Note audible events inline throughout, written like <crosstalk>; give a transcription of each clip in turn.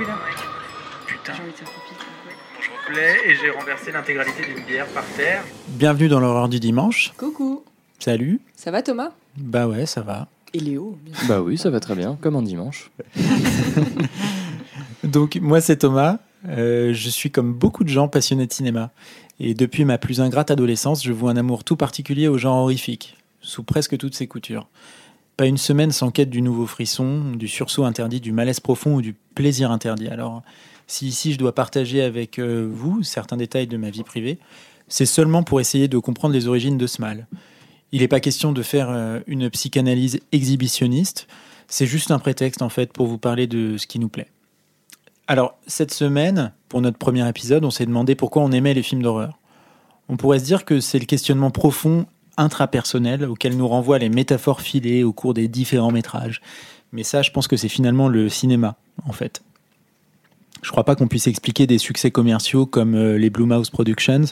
couille là Putain. J'ai envie de faire pipi. Bon, je reconnais et j'ai renversé l'intégralité d'une bière par terre. Bienvenue dans l'horreur du dimanche. Coucou. Salut. Ça va Thomas? Bah ouais, ça va. Et Léo bien sûr. Bah oui, ça va très bien, comme un dimanche. <laughs> Donc moi c'est Thomas. Euh, je suis comme beaucoup de gens passionné de cinéma. Et depuis ma plus ingrate adolescence, je voue un amour tout particulier au genre horrifique, sous presque toutes ses coutures. Pas une semaine sans quête du nouveau frisson, du sursaut interdit, du malaise profond ou du plaisir interdit. Alors, si ici je dois partager avec euh, vous certains détails de ma vie privée, c'est seulement pour essayer de comprendre les origines de ce mal. Il n'est pas question de faire euh, une psychanalyse exhibitionniste, c'est juste un prétexte en fait pour vous parler de ce qui nous plaît. Alors, cette semaine, pour notre premier épisode, on s'est demandé pourquoi on aimait les films d'horreur. On pourrait se dire que c'est le questionnement profond intrapersonnel auquel nous renvoient les métaphores filées au cours des différents métrages. Mais ça, je pense que c'est finalement le cinéma, en fait. Je crois pas qu'on puisse expliquer des succès commerciaux comme euh, les Blue Mouse Productions,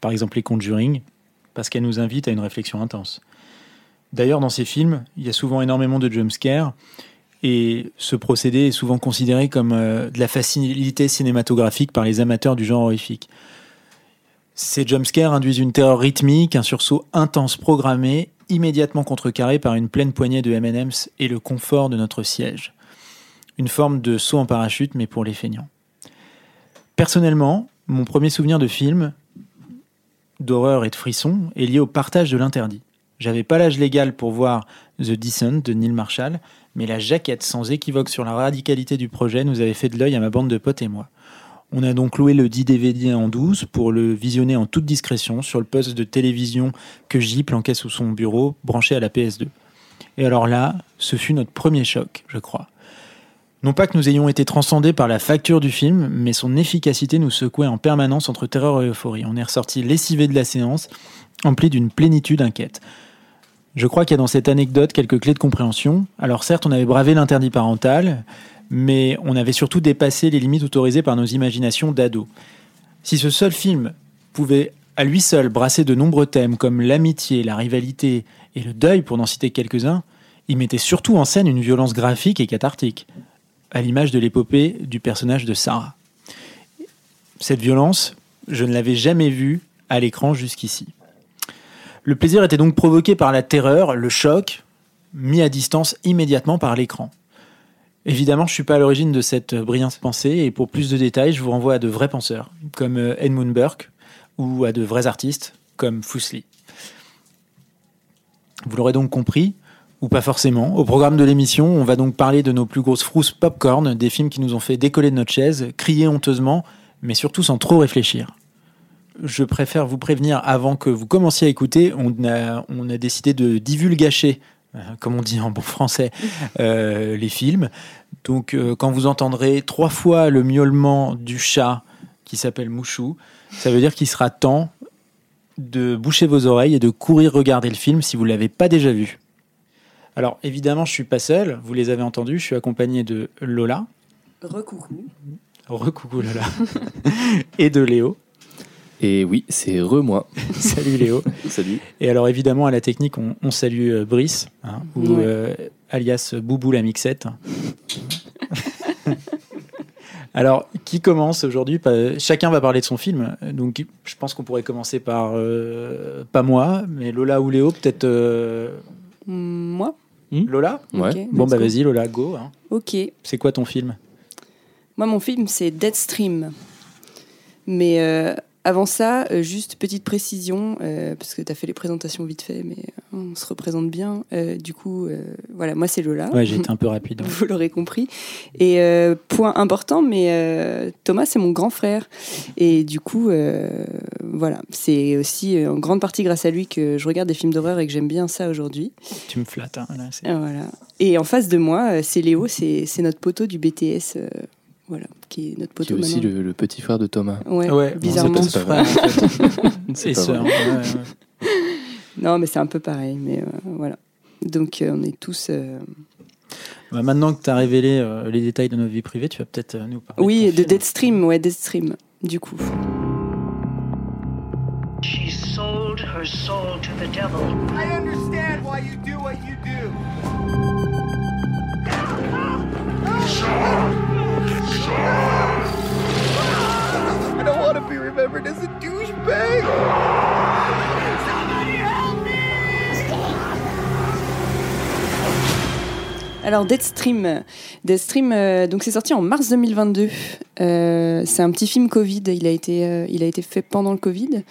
par exemple les Conjuring, parce qu'elles nous invitent à une réflexion intense. D'ailleurs, dans ces films, il y a souvent énormément de jumpscares, et ce procédé est souvent considéré comme euh, de la facilité cinématographique par les amateurs du genre horrifique. Ces jumpscares induisent une terreur rythmique, un sursaut intense programmé, immédiatement contrecarré par une pleine poignée de M&M's et le confort de notre siège. Une forme de saut en parachute, mais pour les feignants. Personnellement, mon premier souvenir de film, d'horreur et de frisson, est lié au partage de l'interdit. J'avais pas l'âge légal pour voir The Descent de Neil Marshall, mais la jaquette sans équivoque sur la radicalité du projet nous avait fait de l'œil à ma bande de potes et moi. On a donc loué le 10 DVD en 12 pour le visionner en toute discrétion sur le poste de télévision que J planquait sous son bureau, branché à la PS2. Et alors là, ce fut notre premier choc, je crois. Non pas que nous ayons été transcendés par la facture du film, mais son efficacité nous secouait en permanence entre terreur et euphorie. On est ressorti lessivé de la séance, empli d'une plénitude inquiète. Je crois qu'il y a dans cette anecdote quelques clés de compréhension. Alors certes, on avait bravé l'interdit parental, mais on avait surtout dépassé les limites autorisées par nos imaginations d'ados. Si ce seul film pouvait à lui seul brasser de nombreux thèmes comme l'amitié, la rivalité et le deuil, pour n'en citer quelques-uns, il mettait surtout en scène une violence graphique et cathartique, à l'image de l'épopée du personnage de Sarah. Cette violence, je ne l'avais jamais vue à l'écran jusqu'ici. Le plaisir était donc provoqué par la terreur, le choc, mis à distance immédiatement par l'écran. Évidemment, je ne suis pas à l'origine de cette brillante pensée, et pour plus de détails, je vous renvoie à de vrais penseurs, comme euh, Edmund Burke, ou à de vrais artistes, comme Fuseli. Vous l'aurez donc compris, ou pas forcément. Au programme de l'émission, on va donc parler de nos plus grosses frousses popcorn, des films qui nous ont fait décoller de notre chaise, crier honteusement, mais surtout sans trop réfléchir. Je préfère vous prévenir avant que vous commenciez à écouter, on a, décidé de divulgacher, euh, comme on dit en bon français, euh, les films. Donc euh, quand vous entendrez trois fois le miaulement du chat qui s'appelle Mouchou, ça veut dire qu'il sera temps de boucher vos oreilles et de courir regarder le film si vous ne l'avez pas déjà vu. Alors évidemment, je suis pas seul, vous les avez entendus, je suis accompagné de Lola, Recoucou. recoucou Lola, <laughs> et de Léo. Et oui, c'est re-moi. <laughs> Salut Léo. Salut. Et alors évidemment à la technique, on, on salue euh, Brice, hein, ou Ouais. euh, alias Boubou la mixette. <laughs> alors qui commence aujourd'hui? Chacun va parler de son film, donc je pense qu'on pourrait commencer par euh, pas moi, mais Lola ou Léo, peut-être euh, Mm, Moi Lola? Ouais. Ok, Bon bah vas-y Lola, go. hein. Ok. C'est quoi ton film? Moi, mon film, c'est Deadstream. Mais euh, avant ça, euh, juste petite précision, euh, parce que tu as fait les présentations vite fait, mais euh, on se représente bien. Euh, du coup, voilà, moi, c'est Lola. Ouais, j'ai été un peu rapide. <laughs> Vous l'aurez compris. Et point important, mais Thomas, c'est mon grand frère. Et du coup, voilà, c'est aussi en grande partie grâce à lui que je regarde des films d'horreur et que j'aime bien ça aujourd'hui. Tu me flattes. hein, là, Voilà. Et en face de moi, c'est Léo, c'est notre poteau du BTS, voilà, qui est notre Qui poteau est aussi le, le petit frère de Thomas. Ouais, Ouais, bizarrement. <laughs> c'est pas-. C'est pas. <laughs> Non, mais c'est un peu pareil, mais euh, voilà. Donc euh, on est tous. euh, Bah, maintenant que tu as révélé euh, les détails de notre vie privée, tu vas peut-être euh, nous parler. Oui, de film. Deadstream, ouais, Deadstream, du coup. She sold her soul to the devil. I understand why you do what you do. Alors Deadstream, Deadstream, euh, donc c'est sorti en mars 2022. Euh, c'est un petit film Covid. Il a été, euh, il a été fait pendant le Covid.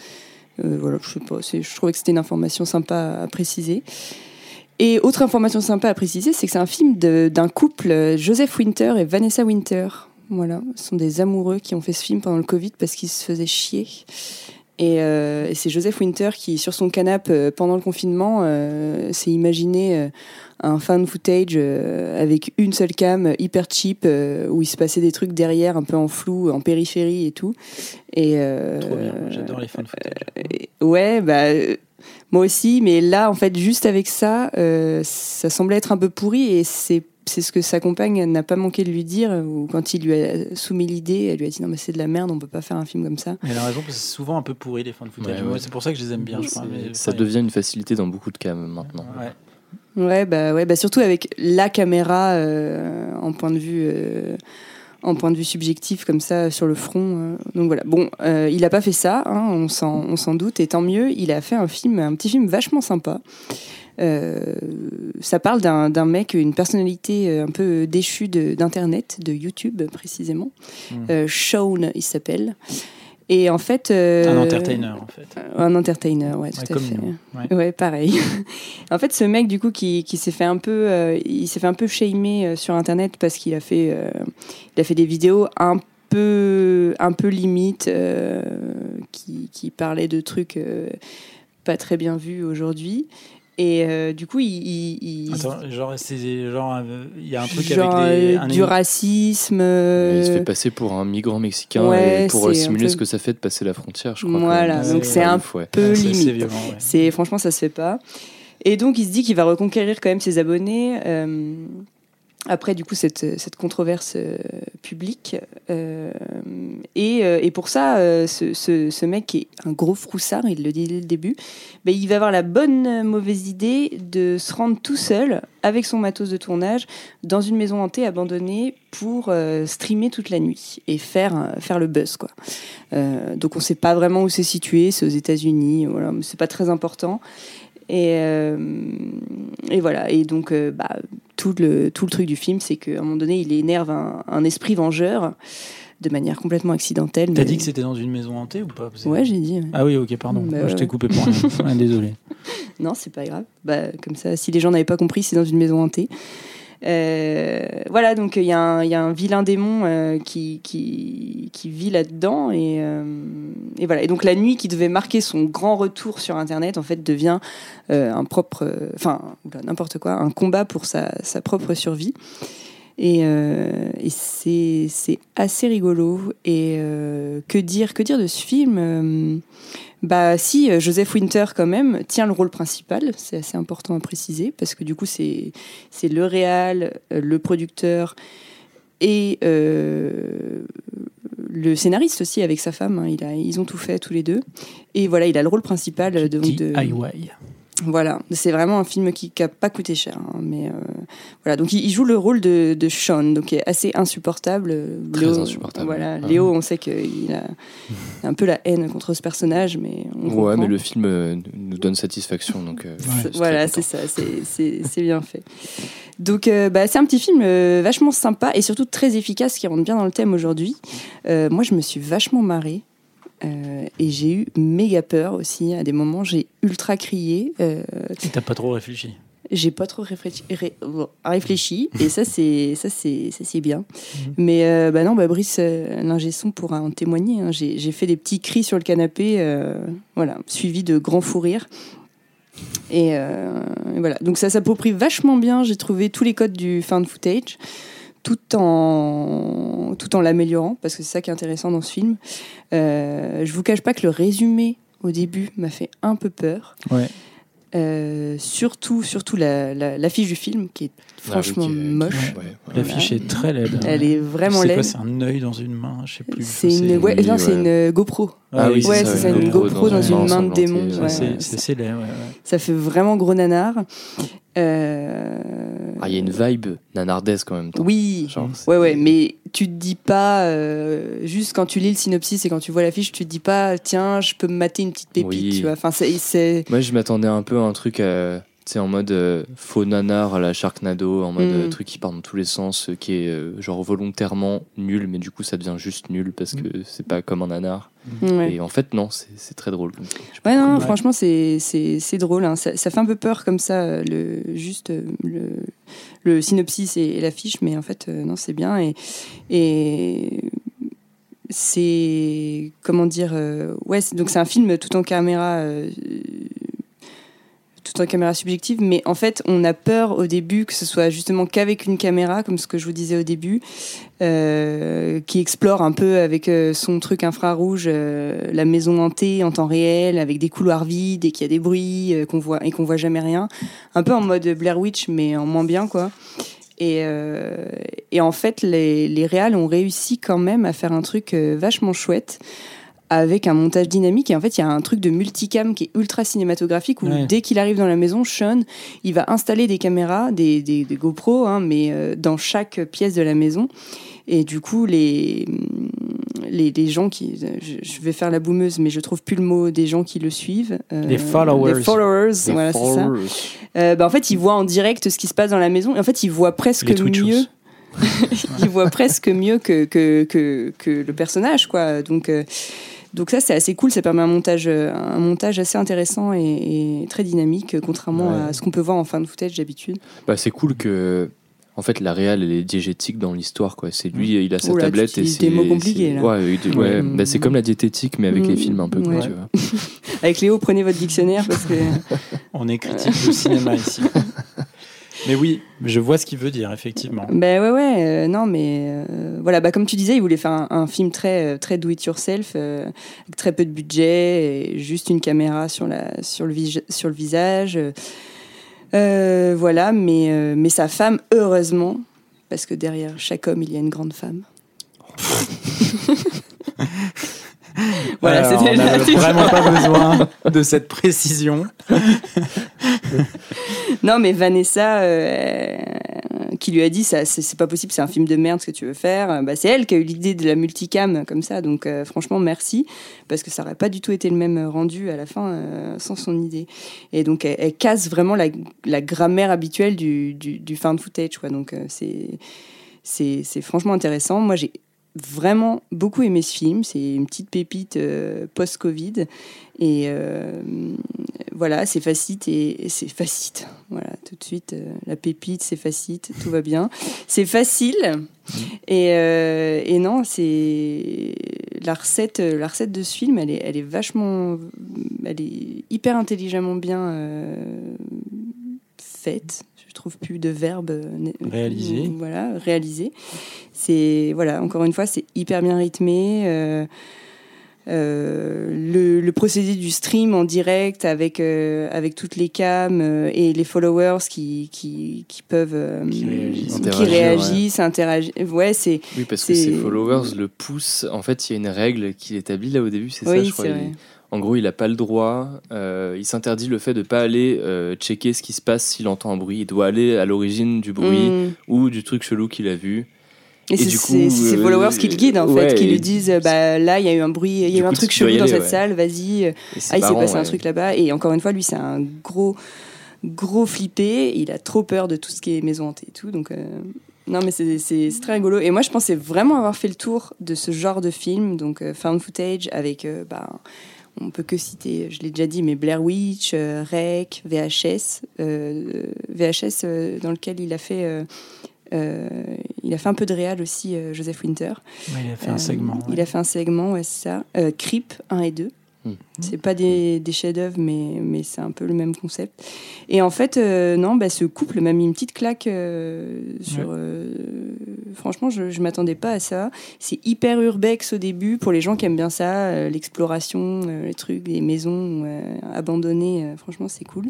Voilà, je Je trouvais que c'était une information sympa à préciser. Et autre information sympa à préciser, c'est que c'est un film d'un couple, Joseph Winter et Vanessa Winter. Voilà, ce sont des amoureux qui ont fait ce film pendant le Covid parce qu'ils se faisaient chier. Et, euh, et c'est Joseph Winter qui, sur son canapé euh, pendant le confinement, euh, s'est imaginé un fan footage avec une seule cam hyper cheap où il se passait des trucs derrière un peu en flou, en périphérie et tout. Et Trop bien, j'adore les fan footage. ouais, bah moi aussi, mais là en fait juste avec ça, euh, ça semblait être un peu pourri et c'est c'est ce que sa compagne n'a pas manqué de lui dire, ou quand il lui a soumis l'idée, elle lui a dit non mais c'est de la merde, on peut pas faire un film comme ça. Elle a raison, parce que c'est souvent un peu pourri les fan footage. Ouais, Moi. C'est pour ça que je les aime bien, je crois. Mais- ça enfin, devient une facilité dans beaucoup de cas maintenant. Ouais. Ouais, bah ouais, bah surtout avec la caméra euh, en point de vue. euh, en point de vue subjectif comme ça sur le front. euh. Donc voilà. Bon, euh, il a pas fait ça, hein, on s'en doute, et tant mieux. Il a fait un film, un petit film vachement sympa. Euh, ça parle d'un mec, une personnalité un peu déchue de- d'internet, de, YouTube précisément. Mm. Euh, Shaun, il s'appelle. Et en fait, euh, Un entertainer, en fait. un entertainer, ouais, tout Ouais, à fait. nous. Ouais. Ouais, pareil. <laughs> en fait, ce mec, du coup, qui, qui s'est fait un peu, euh, il s'est fait un peu shamer euh, sur Internet parce qu'il a fait, euh, il a fait des vidéos un peu, un peu limite, euh, qui, qui parlaient de trucs euh, pas très bien vus aujourd'hui. Et euh, du coup, il, il- il- Attends, genre, c'est genre, euh, il y a un truc genre, avec des. euh, un du racisme. Il se fait passer pour un migrant mexicain ouais, et pour simuler peu- ce que ça fait de passer la frontière, je crois. Voilà, donc c'est un ouf, ouais. peu c'est limite. violent, ouais. C'est franchement ça se fait pas. Et donc il se dit qu'il va reconquérir quand même ses abonnés euh, après du coup cette, cette controverse euh, publique. Euh, et, euh, et pour ça, ce, ce- mec qui est un gros froussard, il le dit dès le début, ben, il va avoir la bonne mauvaise idée de se rendre tout seul avec son matos de tournage dans une maison hantée abandonnée pour streamer toute la nuit et faire, faire le buzz quoi. Donc on ne sait pas vraiment où c'est situé, c'est aux États-Unis, voilà, mais c'est pas très important. Et, euh, et voilà, et donc euh, bah, tout, le, tout le truc du film, c'est qu'à un moment donné, il énerve un, un esprit vengeur de manière complètement accidentelle. T'as mais- dit que c'était dans une maison hantée ou pas? Ouais, j'ai dit. ouais. Ah oui, ok, pardon. Bah je t'ai coupé pour rien. <laughs> Ouais, désolé. Non, c'est pas grave. Bah, comme ça, si les gens n'avaient pas compris, c'est dans une maison hantée. Euh, voilà, donc il y, a un- vilain démon euh, qui, vit là-dedans. Et, euh, voilà. Donc la nuit qui devait marquer son grand retour sur Internet, en fait, devient un propre. Enfin, n'importe quoi, un combat pour sa propre survie. Et, euh, et c'est c'est assez rigolo. Et euh, que dire, que dire de ce film Euh, Bah si, euh, Joseph Winter quand même tient le rôle principal. C'est assez important à préciser parce que du coup c'est c'est le réal, le producteur et euh, le scénariste aussi avec sa femme. hein. Il a, ils ont tout fait tous les deux. Et voilà, il a le rôle principal de, de, DIY. Voilà, c'est vraiment un film qui n'a pas coûté cher. hein, mais euh, voilà, donc il, il joue le rôle de, de Sean, donc qui est assez insupportable. Très insupportable. Voilà, Ah. Léo, on sait qu'il a <laughs> un peu la haine contre ce personnage, mais on Ouais, comprend. mais le film euh, nous donne satisfaction. Donc, euh, Voilà, c'est ça, c'est- c'est c'est bien fait. Donc, euh, bah, c'est un petit film euh, vachement sympa et surtout très efficace qui rentre bien dans le thème aujourd'hui. Euh, moi, je me suis vachement marrée. Euh, et j'ai eu méga peur aussi. À des moments, j'ai ultra crié. euh, Et T'as pas trop réfléchi. j'ai pas trop réfléchi, ré- réfléchi et ça c'est ça c'est ça c'est bien. Mhm. Mais euh, bah non, bah Brice, euh, l'ingé son pourra en témoigner. hein. J'ai fait des petits cris sur le canapé, voilà, suivi de grands fous rires. Et, et voilà, donc ça s'approprie vachement bien. J'ai trouvé tous les codes du found footage, tout en tout en l'améliorant parce que c'est ça qui est intéressant dans ce film. Euh, je vous cache pas que le résumé au début m'a fait un peu peur. Euh, surtout, surtout la, la- l'affiche du film qui est Ah oui, franchement qui est- moche. ouais, ouais. L'affiche est très laide. Elle est vraiment C'est quoi laide. C'est un œil dans une main Je sais plus. C'est une, ouais, oui, non, c'est ouais. une euh, GoPro. Ah oui, ouais, ça, c'est ça, une GoPro dans une main de démon. C'est c'est c'est laid, ouais, ouais. Ça fait vraiment gros nanar. Euh, Ah, il y a une vibe nanardaise quand même. Oui, Genre, c'est- ouais, ouais, mais tu te dis pas, euh, juste quand tu lis le synopsis et quand tu vois l'affiche, tu te dis pas, tiens, je peux me mater une petite pépite, Oui. tu vois. Enfin, c'est-. Moi, je m'attendais un peu à un truc, euh, tu sais, en mode euh, faux nanar à la Sharknado, en mode Mm. euh, truc qui part dans tous les sens, qui est genre volontairement nul, mais du coup, ça devient juste nul parce que c'est pas comme un nanar. Ouais. Et en fait, non, c'est très drôle. Ouais, non, franchement, c'est drôle. hein. Ça, ça fait un peu peur comme ça, le, juste euh, le, le synopsis et, et l'affiche, mais en fait, euh, non, c'est bien. Et, et c'est. Comment dire euh, Ouais, donc c'est un film tout en caméra. euh, tout en caméra subjective, mais en fait, on a peur au début que ce soit justement qu'avec une caméra, comme ce que je vous disais au début, euh, qui explore un peu avec euh, son truc infrarouge euh, la maison hantée en temps réel, avec des couloirs vides et qu'il y a des bruits euh, qu'on voit et qu'on voit jamais rien, un peu en mode Blair Witch, mais en moins bien quoi. Et, et en fait, les, les réals ont réussi quand même à faire un truc vachement chouette avec un montage dynamique. Et en fait, il y a un truc de multicam qui est ultra cinématographique où Ouais. dès qu'il arrive dans la maison, Sean, il va installer des caméras, des, des, des GoPro, hein, mais euh, dans chaque pièce de la maison. Et du coup, les, les, les gens qui. Je, je vais faire la boumeuse, mais je trouve plus le mot des gens qui le suivent. euh, Les followers. Les followers, Les voilà, c'est ça. Euh, bah, en fait, ils voient en direct ce qui se passe dans la maison. Et en fait, ils voient presque mieux. <laughs> ils voient presque mieux que, que, que, que le personnage, quoi. Donc, euh, donc ça, c'est assez cool. Ça permet un montage, euh, un montage assez intéressant et, et très dynamique, contrairement Ouais. à ce qu'on peut voir en fin de footage d'habitude. Bah, c'est cool que. En fait, la réal, elle est diégétique dans l'histoire, quoi. C'est lui, il a sa Oh là, tu tablette et c'est. des mots compliqués, là. Ouais, ouais. Ouais. Bah, c'est comme la diététique, mais avec Mm. les films un peu, quoi, Ouais. tu vois. <laughs> Avec Léo, prenez votre dictionnaire parce que. <laughs> On est critique de cinéma ici. <laughs> Mais oui, je vois ce qu'il veut dire, effectivement. Ben ouais, ouais, euh, non, mais euh, voilà, bah, comme tu disais, il voulait faire un, un film très, euh, très do it yourself, euh, avec très peu de budget, et juste une caméra sur, la, sur, le, vis- sur le visage. voilà, mais, euh, mais sa femme, heureusement, parce que derrière chaque homme, il y a une grande femme. <laughs> <laughs> voilà, Alors, c'était on n'avait vraiment pas <laughs> besoin de cette précision. Non, mais Vanessa, euh, qui lui a dit ça, c'est c'est pas possible, c'est un film de merde ce que tu veux faire. Bah, c'est elle qui a eu l'idée de la multicam comme ça, donc euh, franchement merci parce que ça aurait pas du tout été le même rendu à la fin euh, sans son idée. Et donc elle, elle casse vraiment la, la grammaire habituelle du, du, du found footage, quoi. Donc c'est c'est c'est franchement intéressant. Moi j'ai vraiment beaucoup aimé ce film. C'est une petite pépite euh, post-Covid. Et euh, voilà, c'est facite et, c'est facite. Voilà, tout de suite, euh, la pépite, c'est facite, tout va bien. C'est facile. Et, et non, c'est la recette, la recette de ce film, elle est, elle est vachement, elle est hyper intelligemment bien faite. Je trouve plus de verbe euh, Réalisé. Voilà, réalisé. C'est voilà, encore une fois, c'est hyper bien rythmé. euh, euh, le, le procédé du stream en direct avec, euh, avec toutes les cams euh, et les followers qui, qui, qui peuvent euh, Qui réagissent. qui Interagir, réagissent, interagissent. Ouais, c'est Oui, parce que ses followers le poussent. En fait, il y a une règle qu'il établit là au début, c'est ça, je crois. En gros, il n'a pas le droit, euh, il s'interdit le fait de pas aller euh, checker ce qui se passe s'il entend un bruit. Il doit aller à l'origine du bruit Mm. ou du truc chelou qu'il a vu. Et, Et c'est ses euh, followers qui le guident en ouais, fait, qui lui disent euh, bah là il y a eu un bruit, il y a eu un coup, truc chelou dans cette ouais. salle, vas-y. Ah, il s'est passé un ouais. truc là-bas. Et encore une fois, lui, c'est un gros, gros flippé. Il a trop peur de tout ce qui est maison hantée et tout. Donc, euh, non, mais c'est- très rigolo. Et moi, je pensais vraiment avoir fait le tour de ce genre de film, donc euh, found footage, avec, euh, bah, on peut que citer, je l'ai déjà dit, mais Blair Witch, euh, Rec, VHS, euh, VHS euh, dans lequel il a fait. il a fait un peu de réal aussi, Joseph Winter. Ouais, il a fait un segment. Il a fait un segment, ouais, c'est ça. Creep 1 et 2. Hmm. C'est pas des, des chefs-d'œuvre, mais, mais c'est un peu le même concept. Et en fait, euh, non, bah, ce couple m'a mis une petite claque euh, sur. euh, franchement, je, je m'attendais pas à ça. C'est hyper urbex au début pour les gens qui aiment bien ça, l'exploration, les trucs, les maisons abandonnées. franchement, c'est cool.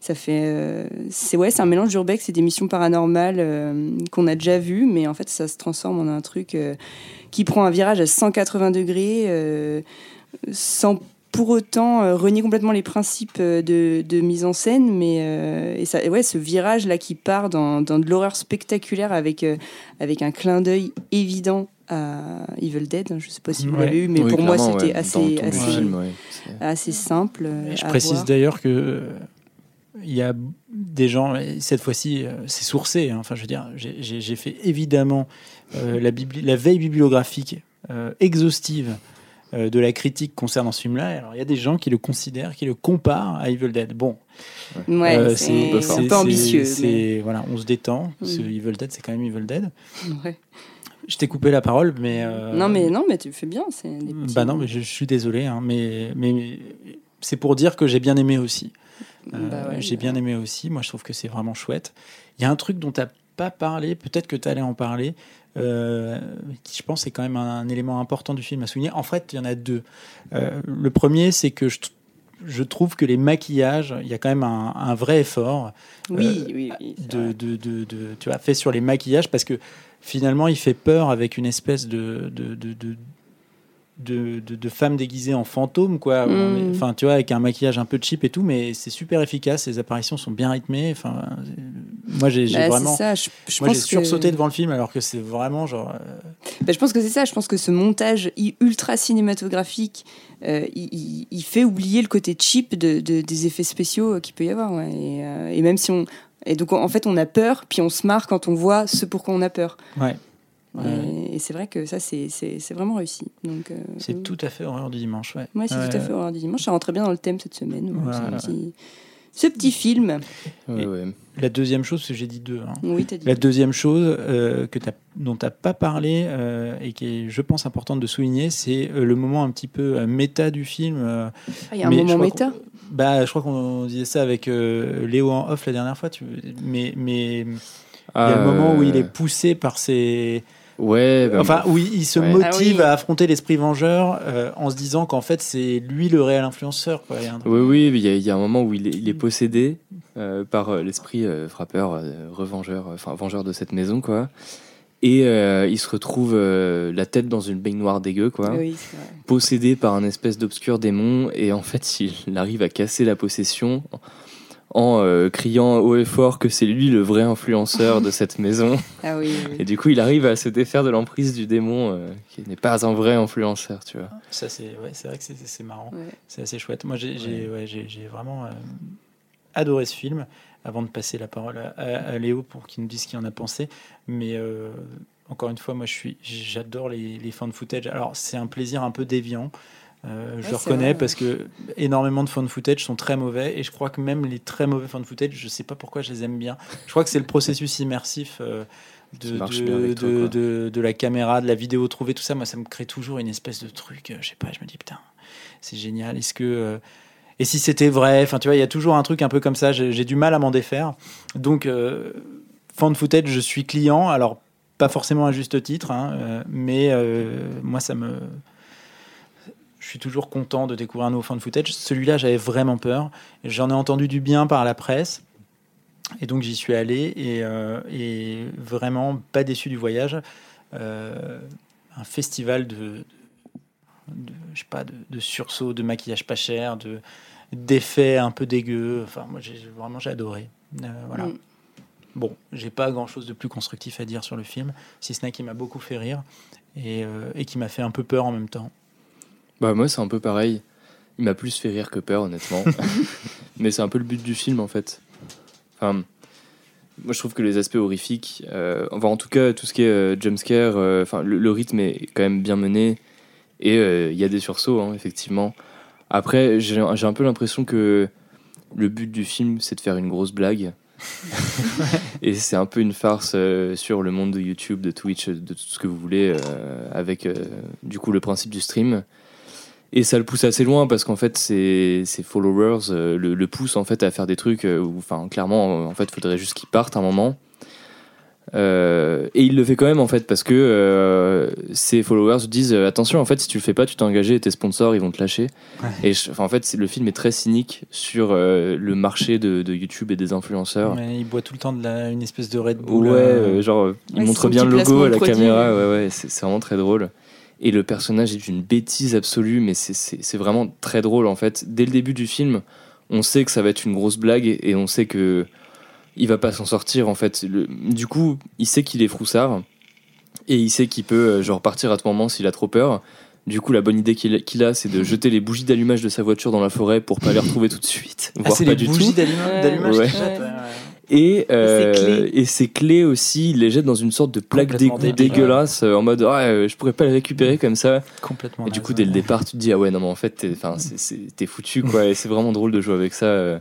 Ça fait, c'est ouais, c'est un mélange d'urbex et d'émissions paranormales euh, qu'on a déjà vu, mais en fait, ça se transforme en un truc qui prend un virage à 180 degrés, sans pour autant euh, renier complètement les principes euh, de, de mise en scène, mais euh, et ça, et ouais, ce virage là qui part dans, dans de l'horreur spectaculaire avec euh, avec un clin d'œil évident à Evil Dead. Je sais pas si vous Ouais. l'avez eu, mais Oui, pour moi c'était ouais. assez assez, film, ouais. C'est- assez simple. Je à précise d'ailleurs que il y a des gens, et cette fois-ci, c'est sourcé. hein. Enfin, je veux dire, j'ai- fait évidemment euh, la, la veille bibliographique euh, exhaustive euh, de la critique concernant ce film-là. Alors, il y a des gens qui le considèrent, qui le comparent à Evil Dead. Bon, Ouais, euh, c'est un peu ambitieux. c'est- mais- voilà, on se détend. parce que Mm. Evil Dead, c'est quand même Evil Dead. ouais. Je t'ai coupé la parole, mais euh, Non mais non mais tu fais bien. C'est petits- bah non, mais je, je suis désolé, hein, mais, mais c'est pour dire que j'ai bien aimé aussi. Euh, Bah ouais, j'ai bah. bien aimé aussi. Moi, je trouve que c'est vraiment chouette. Il y a un truc dont tu n'as pas parlé, peut-être que tu allais en parler, euh, qui je pense est quand même un, élément important du film à souligner. En fait, il y en a deux. Euh, le premier, c'est que je, je trouve que les maquillages, il y a quand même un, un vrai effort Oui, euh, oui, de, de, de, de- tu vois, fait sur les maquillages parce que finalement, il fait peur avec une espèce de. de, de, de de, de, de femme déguisée en fantôme quoi Mm. Enfin tu vois avec un maquillage un peu cheap et tout mais c'est super efficace les apparitions sont bien rythmées enfin euh, moi j'ai Bah, vraiment ça. Je, je moi j'ai que- sursauté devant le film alors que c'est vraiment genre euh, Bah, je pense que c'est ça. Je pense que ce montage ultra cinématographique, euh, il, fait oublier le côté cheap de, de- des effets spéciaux qu'il peut y avoir. ouais. Et, euh, et même si on. Et donc, en fait, on a peur, puis on se marre quand on voit ce pour quoi on a peur. ouais Et, et c'est vrai que ça, c'est c'est- c'est vraiment réussi. Donc, euh, c'est tout à fait horreur du dimanche ouais, Ouais, c'est Ouais. tout à fait horreur du dimanche. Ça rentre bien dans le thème cette semaine. ouais. Voilà. C'est un petit- Ce petit film. Ouais, Et- ouais. la deuxième chose parce que j'ai dit deux hein. Oui, t'as dit. La deuxième chose euh, que t'as- dont tu n'as pas parlé euh, et qui est, je pense, importante de souligner, c'est le moment un petit peu méta du film. euh, Ah, Il y a un mais moment méta. Bah, je crois qu'on disait ça avec euh, Léo en off la dernière fois. Tu... Mais mais il y a le moment où il est poussé par ses. Ouais, bah, Enfin, où il, il se Ouais. motive Ah oui. à affronter l'esprit vengeur euh, en se disant qu'en fait, c'est lui le réel influenceur. Quoi. Il y a un truc- Oui, oui, il y, a- il y a un moment où il est, il est possédé euh, par euh, l'esprit euh, frappeur, euh, revengeur, euh, enfin vengeur de cette maison, quoi. Et euh, il se retrouve euh, la tête dans une baignoire dégueu, quoi, Oui, vrai. possédé par un espèce d'obscur démon. Et en fait, <laughs> il arrive à casser la possession en euh, criant haut et fort que c'est lui le vrai influenceur de cette maison. <laughs> Ah oui, oui. Et du coup, il arrive à se défaire de l'emprise du démon, euh, qui n'est pas un vrai influenceur, tu vois. Ça, c'est ouais, c'est vrai que c'est c'est marrant. Ouais. C'est assez chouette. Moi, j'ai ouais, vraiment euh, adoré ce film. Avant de passer la parole à, à- à Léo pour qu'il nous dise ce qu'il en a pensé. Mais euh, encore une fois, moi, je suis, j'adore les, les fan footage. Alors, c'est un plaisir un peu déviant. Euh, je Ouais, reconnais vrai. parce que énormément de fan footage sont très mauvais et je crois que même les très mauvais fan footage, je sais pas pourquoi je les aime bien. Je crois que c'est le processus immersif euh, de, toi, la caméra, de la vidéo trouvée, tout ça. Moi, ça me crée toujours une espèce de truc. euh, Je sais pas, je me dis putain, c'est génial. Est-ce que euh, et si c'était vrai? Enfin, tu vois, il y a toujours un truc un peu comme ça. J'ai du mal à m'en défaire. Donc, fan footage, je suis client. Alors, pas forcément à juste titre, hein, mais moi, ça me. Suis toujours content de découvrir un nouveau fan footage. Celui-là, j'avais vraiment peur. J'en ai entendu du bien par la presse. Et donc, j'y suis allé et, euh, et vraiment pas déçu du voyage. Euh, un festival de, de, je sais pas, de, de sursaut, de maquillage pas cher, de d'effets un peu dégueux. Enfin, moi, j'ai vraiment j'ai adoré. Euh, voilà. Mm. Bon, j'ai pas grand chose de plus constructif à dire sur le film, si ce n'est qu'il m'a beaucoup fait rire et, euh, et qui m'a fait un peu peur en même temps. Bah moi c'est un peu pareil. Il m'a plus fait rire que peur honnêtement. <laughs> Mais c'est un peu le but du film en fait. Enfin, moi je trouve que les aspects horrifiques, euh, enfin en tout cas tout ce qui est euh, jumpscare, euh, enfin le, le rythme est quand même bien mené et euh, il y a des sursauts hein, effectivement. Après j'ai j'ai un peu l'impression que le but du film c'est de faire une grosse blague. <laughs> et c'est un peu une farce euh, sur le monde de YouTube, de Twitch, de tout ce que vous voulez, euh, avec euh, du coup le principe du stream. Et ça le pousse assez loin parce qu'en fait, ses, ses followers euh, le, le poussent en fait à faire des trucs euh, où, enfin, clairement, euh, en fait, faudrait juste qu'ils partent un moment. Euh, et il le fait quand même en fait parce que euh, ses followers disent euh, attention en fait si tu le fais pas tu t'es engagé et tes sponsors ils vont te lâcher Ouais. et je- enfin, en fait le film est très cynique sur euh, le marché de, de YouTube et des influenceurs Mais il boit tout le temps de la, une espèce de Red Bull. Ouais, genre, il Ouais, montre bien le logo à la produit, caméra, ouais. ouais, c'est vraiment très drôle. Et le personnage est d'une bêtise absolue, mais c'est- c'est c'est vraiment très drôle en fait. Dès le début du film, on sait que ça va être une grosse blague et on sait que il va pas s'en sortir en fait. Le- du coup, il sait qu'il est froussard et il sait qu'il peut euh, genre partir à tout moment s'il a trop peur. Du coup, la bonne idée qu'il a, c'est de <laughs> jeter les bougies d'allumage de sa voiture dans la forêt pour pas les retrouver tout de suite, Ah, c'est pas les du bougies d'allumage ouais, ouais. Et, euh, ses clés. et ses clés aussi, il les jette dans une sorte de plaque débile. dégueulasse euh, en mode ah, je pourrais pas les récupérer comme ça. Complètement. Et du coup, dès le ouais. départ, tu te dis ah ouais, non, mais en fait, t'es, foutu quoi. Et c'est vraiment drôle de jouer avec ça. euh.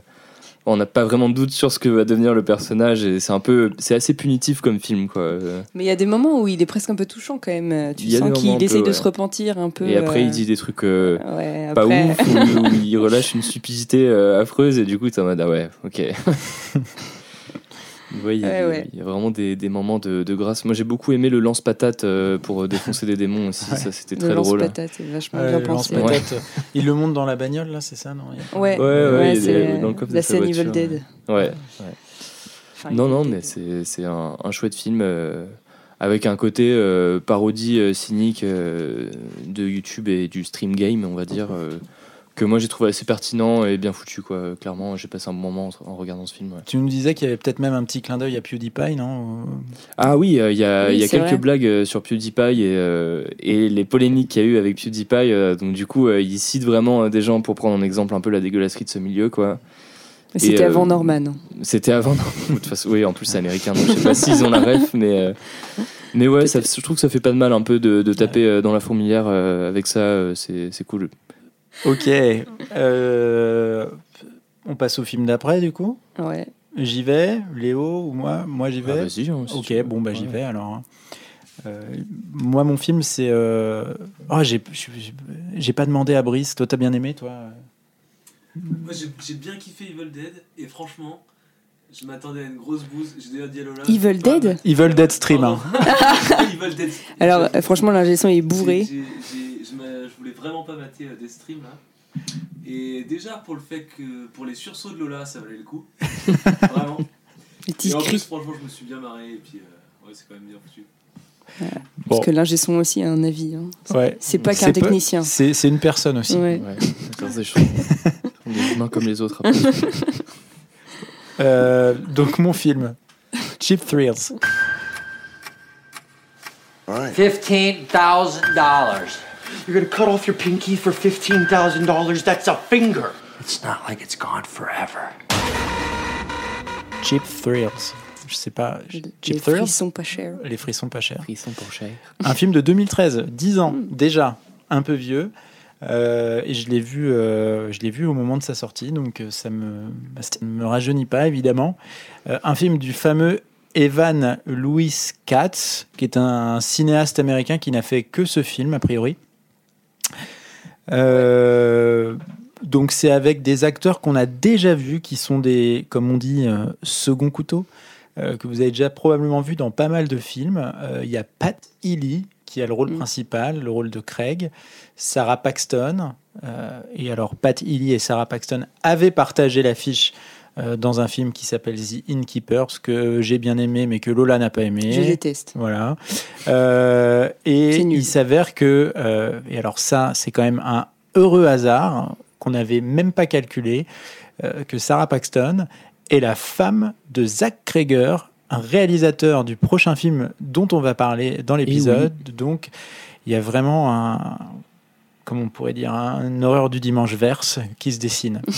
On n'a pas vraiment de doute sur ce que va devenir le personnage et c'est un peu, c'est assez punitif comme film quoi. Mais il y a des moments où il est presque un peu touchant quand même. Tu sens qu'il peu, essaye de ouais. se repentir un peu. Et après, euh, il dit des trucs euh, Ouais, pas ouf où, où il <laughs> relâche une stupidité euh, affreuse et du coup, t'es en mode ah ouais, ok. <laughs> Ouais, il y, a- Ouais, ouais. il y a vraiment des, des moments de, de grâce. Moi, j'ai beaucoup aimé le lance-patate euh, pour défoncer des démons aussi. Ouais. Ça, c'était Le très drôle. lance-patate est vachement Ouais, bien le pensé. lance-patate, Il le monte dans la bagnole, là, c'est ça non Ouais, Ouais, c'est dans le coffre de la sa scène Evil voiture, Dead. Ouais. Enfin, Non, non, mais c'est c'est un, un chouette film euh, avec un côté euh, parodie euh, cynique euh, de YouTube et du stream game, on va dire, euh, que moi j'ai trouvé assez pertinent et bien foutu, quoi. Clairement, j'ai passé un bon moment en, en regardant ce film. ouais. Tu nous disais qu'il y avait peut-être même un petit clin d'œil à PewDiePie, non Ah oui, euh, il y a, Oui, il y a quelques vrai. blagues euh, sur PewDiePie et, euh, et les polémiques qu'il y a eu avec PewDiePie. euh, donc du coup, euh, il cite vraiment euh, des gens pour prendre en exemple un peu la dégueulasserie de ce milieu, quoi. C'était euh, avant Norman. hein. C'était avant. de toute façon, oui, en plus c'est américain, donc je sais pas <laughs> s'ils ont la ref, mais euh, mais ouais, ça, je trouve que ça fait pas de mal un peu de, de taper euh, dans la fourmilière euh, avec ça, euh, c'est cool. Ok. Euh, on passe au film d'après, du coup Ouais. J'y vais, Léo ou moi? Moi, j'y vais. Ah, vas-y, hein, si ok, bon, bah, j'y vais alors. hein. Euh, moi, mon film, c'est. euh, Oh, j'ai pas demandé à Brice. Toi, t'as bien aimé, toi? Moi j'ai j'ai bien kiffé Evil Dead et franchement, je m'attendais à une grosse bouse. J'ai déjà dit à Lola. Evil Dead? Evil Dead Stream. hein. Pardon. <laughs> Evil Dead. Alors, euh, franchement, l'ingé son est bourré. j'ai- j'ai- Je m'a- je voulais vraiment pas mater euh, des streams là. Et déjà pour le fait que pour les sursauts de Lola, ça valait le coup. <laughs> Vraiment. Et en plus, franchement, je me suis bien marré et puis euh, ouais, c'est quand même bien foutu. Bon. Parce que l'ingé son aussi a un avis. hein. Ouais. C'est pas qu'un technicien. C'est une personne aussi. Ouais. On est <laughs> humains comme les autres. après. <laughs> Euh, donc, mon film, Cheap Thrills. $15,000. You're gonna cut off your pinky for $15,000? That's a finger. It's not like it's gone forever. Cheap Thrills. Je sais pas. Les Cheap Thrills? frissons pas chers. Les frissons pas chers. Ils sont pour cher. Un film de 2013, 10 ans Hmm. déjà, un peu vieux. Euh, et je l'ai vu, euh, je l'ai vu au moment de sa sortie, donc euh, ça me, ça me rajeunit pas évidemment. Euh, un film du fameux Evan Louis Katz, qui est un cinéaste américain qui n'a fait que ce film a priori. Euh, donc c'est avec des acteurs qu'on a déjà vus, qui sont des, comme on dit, euh, second couteau, euh, que vous avez déjà probablement vu dans pas mal de films. Il y a Pat Healy qui a le rôle Mm. principal, le rôle de Craig, Sarah Paxton. et alors Pat Healy et Sarah Paxton avaient partagé l'affiche euh, dans un film qui s'appelle The Innkeepers, que j'ai bien aimé mais que Lola n'a pas aimé. Je déteste. Voilà. Euh, et il s'avère que, euh, et alors ça, c'est quand même un heureux hasard qu'on n'avait même pas calculé, euh, que Sarah Paxton est la femme de Zach Kreger, un réalisateur du prochain film dont on va parler dans l'épisode. Donc, il y a vraiment un, comment on pourrait dire, un horreur du dimanche verse qui se dessine. <laughs>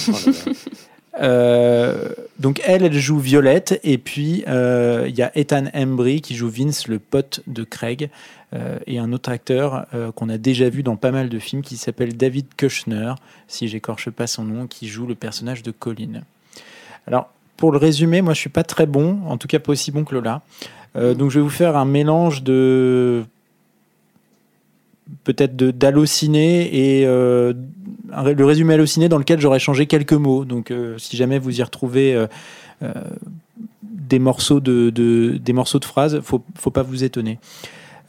Euh, donc elle, elle joue Violette, et puis euh, il y a Ethan Embry qui joue Vince, le pote de Craig, euh, et un autre acteur qu'on a déjà vu dans pas mal de films qui s'appelle David Kushner, si j'écorche pas son nom, qui joue le personnage de Colin. Alors pour le résumer, moi je suis pas très bon, en tout cas pas aussi bon que Lola. Donc je vais vous faire un mélange de peut-être d'halluciné et euh, le résumé halluciné dans lequel j'aurais changé quelques mots. Donc, euh, si jamais vous y retrouvez euh, des morceaux de, de- des morceaux de phrases, faut faut pas vous étonner.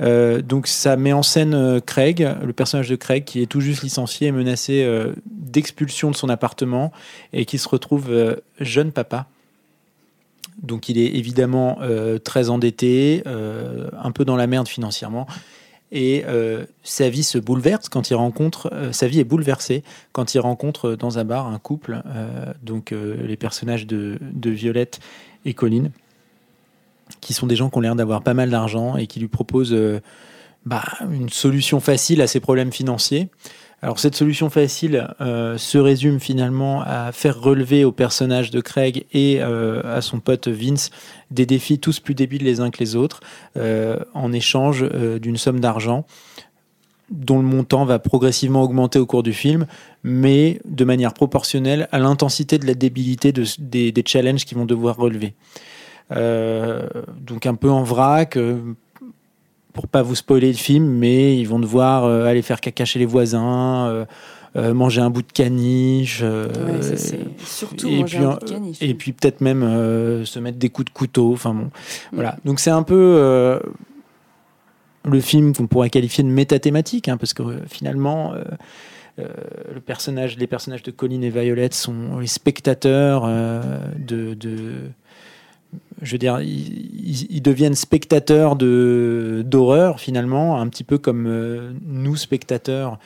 Donc, ça met en scène Craig, le personnage de Craig, qui est tout juste licencié et menacé d'expulsion de son appartement et qui se retrouve jeune papa. Donc, il est évidemment très endetté, un peu dans la merde financièrement. Et euh, sa vie se bouleverse quand il rencontre, euh, sa vie est bouleversée quand il rencontre dans un bar un couple, euh, donc euh, les personnages de, Violette et Colline, qui sont des gens qui ont l'air d'avoir pas mal d'argent et qui lui proposent euh, bah, une solution facile à ses problèmes financiers. Alors cette solution facile euh, se résume finalement à faire relever au personnage de Craig et euh, à son pote Vince des défis tous plus débiles les uns que les autres euh, en échange d'une somme d'argent dont le montant va progressivement augmenter au cours du film, mais de manière proportionnelle à l'intensité de la débilité de- des, des challenges qu'ils vont devoir relever. Donc un peu en vrac, pour pas vous spoiler le film, mais ils vont devoir euh, aller faire caca chez les voisins, euh, euh, manger un bout de caniche. euh, Ouais, ça, c'est surtout et puis, un bout de caniche. et puis peut-être même euh, se mettre des coups de couteau. Enfin bon, voilà. Donc c'est un peu le film qu'on pourrait qualifier de métathématique, hein, parce que finalement. le personnage, les personnages de Colin et Violette sont les spectateurs de, de- je veux dire, ils, deviennent spectateurs de d'horreur finalement, un petit peu comme euh, nous spectateurs,